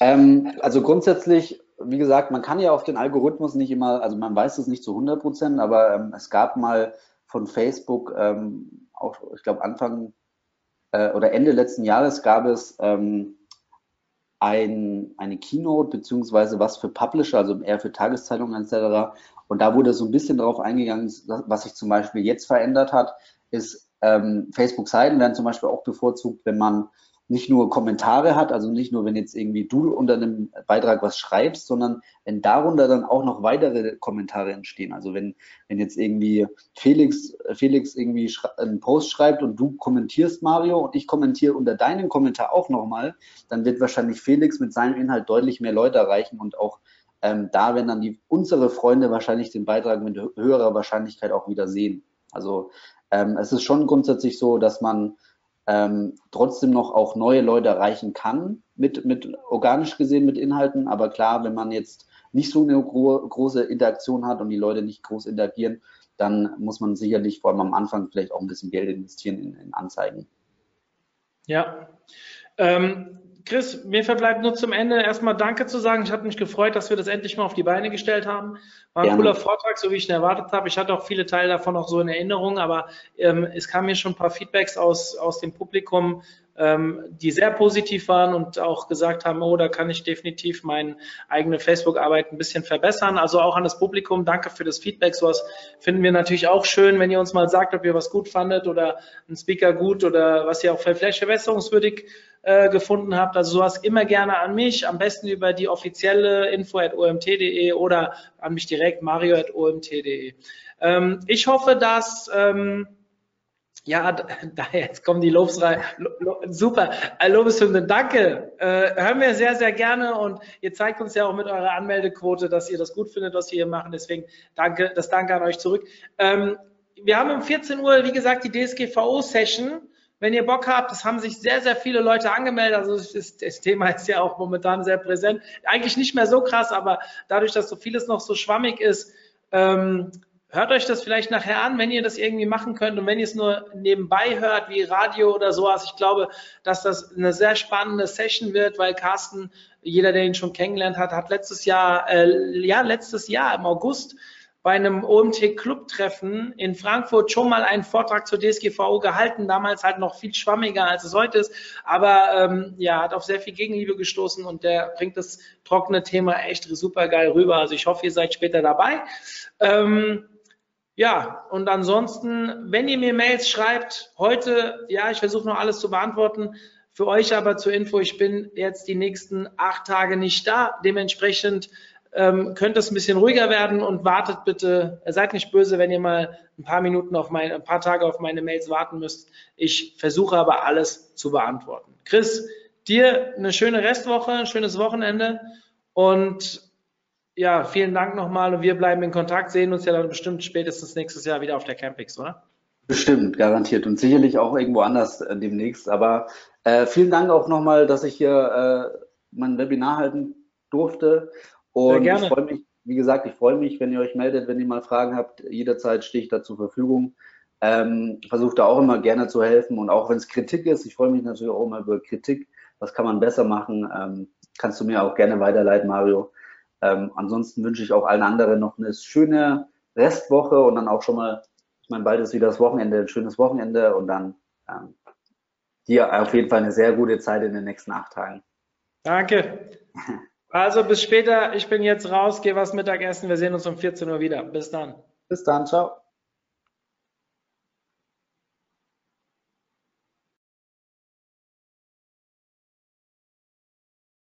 Ähm, also grundsätzlich, wie gesagt, man kann ja auf den Algorithmus nicht immer, also man weiß es nicht zu 100 Prozent, aber ähm, es gab mal von Facebook ähm, auch, ich glaube Anfang äh, oder Ende letzten Jahres gab es ähm, ein, eine Keynote, beziehungsweise was für Publisher, also eher für Tageszeitungen etc. Und da wurde so ein bisschen darauf eingegangen, was sich zum Beispiel jetzt verändert hat, ist, ähm, Facebook-Seiten werden zum Beispiel auch bevorzugt, wenn man nicht nur Kommentare hat, also nicht nur, wenn jetzt irgendwie du unter einem Beitrag was schreibst, sondern wenn darunter dann auch noch weitere Kommentare entstehen. Also wenn, wenn jetzt irgendwie Felix, Felix irgendwie einen Post schreibt und du kommentierst Mario und ich kommentiere unter deinem Kommentar auch nochmal, dann wird wahrscheinlich Felix mit seinem Inhalt deutlich mehr Leute erreichen und auch ähm, da werden dann die, unsere Freunde wahrscheinlich den Beitrag mit höherer Wahrscheinlichkeit auch wieder sehen. Also ähm, es ist schon grundsätzlich so, dass man ähm, trotzdem noch auch neue Leute erreichen kann, mit, mit organisch gesehen mit Inhalten. Aber klar, wenn man jetzt nicht so eine gro große Interaktion hat und die Leute nicht groß interagieren, dann muss man sicherlich vor allem am Anfang vielleicht auch ein bisschen Geld investieren in, in Anzeigen. Ja. Ähm, Chris, mir verbleibt nur zum Ende erstmal Danke zu sagen. Ich habe mich gefreut, dass wir das endlich mal auf die Beine gestellt haben. War ein Gerne. cooler Vortrag, so wie ich ihn erwartet habe. Ich hatte auch viele Teile davon auch so in Erinnerung, aber ähm, es kamen mir schon ein paar Feedbacks aus, aus dem Publikum, ähm, die sehr positiv waren und auch gesagt haben, oh, da kann ich definitiv meine eigene Facebook-Arbeit ein bisschen verbessern. Also auch an das Publikum, danke für das Feedback. Sowas finden wir natürlich auch schön, wenn ihr uns mal sagt, ob ihr was gut fandet oder einen Speaker gut oder was ihr auch vielleicht verbesserungswürdig äh, gefunden habt. Also sowas immer gerne an mich, am besten über die offizielle info at omt.de oder an mich direkt mario at omt.de. Ähm, ich hoffe, dass ähm, ja, da jetzt kommen die Lobsreihe. Super, Lobeshymne, danke. Äh, hören wir sehr, sehr gerne und ihr zeigt uns ja auch mit eurer Anmeldequote, dass ihr das gut findet, was wir hier machen. Deswegen danke, das Danke an euch zurück. Ähm, wir haben um 14 Uhr, wie gesagt, die DSGVO-Session. Wenn ihr Bock habt, es haben sich sehr, sehr viele Leute angemeldet. Also das, das Thema ist ja auch momentan sehr präsent. Eigentlich nicht mehr so krass, aber dadurch, dass so vieles noch so schwammig ist, ähm, hört euch das vielleicht nachher an, wenn ihr das irgendwie machen könnt und wenn ihr es nur nebenbei hört, wie Radio oder sowas. Ich glaube, dass das eine sehr spannende Session wird, weil Carsten, jeder, der ihn schon kennengelernt hat, hat letztes Jahr, äh, ja, letztes Jahr im August bei einem OMT-Club-Treffen in Frankfurt schon mal einen Vortrag zur DSGVO gehalten, damals halt noch viel schwammiger, als es heute ist, aber ähm, ja, hat auf sehr viel Gegenliebe gestoßen und der bringt das trockene Thema echt super geil rüber. Also ich hoffe, ihr seid später dabei. Ähm, ja, und ansonsten, wenn ihr mir Mails schreibt, heute, ja, ich versuche noch alles zu beantworten. Für euch aber zur Info, ich bin jetzt die nächsten acht Tage nicht da. Dementsprechend ähm, könnte es ein bisschen ruhiger werden und wartet bitte, seid nicht böse, wenn ihr mal ein paar Minuten auf meine, ein paar Tage auf meine Mails warten müsst. Ich versuche aber alles zu beantworten. Chris, dir eine schöne Restwoche, ein schönes Wochenende und ja, vielen Dank nochmal und wir bleiben in Kontakt, sehen uns ja dann bestimmt spätestens nächstes Jahr wieder auf der Campix, oder? Bestimmt, garantiert und sicherlich auch irgendwo anders äh, demnächst. Aber äh, vielen Dank auch nochmal, dass ich hier äh, mein Webinar halten durfte. Und ich freue mich, wie gesagt, ich freue mich, wenn ihr euch meldet, wenn ihr mal Fragen habt. Jederzeit stehe ich da zur Verfügung. Ähm, Versuche da auch immer gerne zu helfen und auch wenn es Kritik ist, ich freue mich natürlich auch immer über Kritik. Was kann man besser machen? Ähm, kannst du mir auch gerne weiterleiten, Mario. Ähm, ansonsten wünsche ich auch allen anderen noch eine schöne Restwoche und dann auch schon mal, ich meine, bald ist wieder das Wochenende, ein schönes Wochenende und dann ähm, dir auf jeden Fall eine sehr gute Zeit in den nächsten acht Tagen. Danke. Also bis später. Ich bin jetzt raus, gehe was Mittagessen. Wir sehen uns um 14 Uhr wieder. Bis dann. Bis dann. Ciao.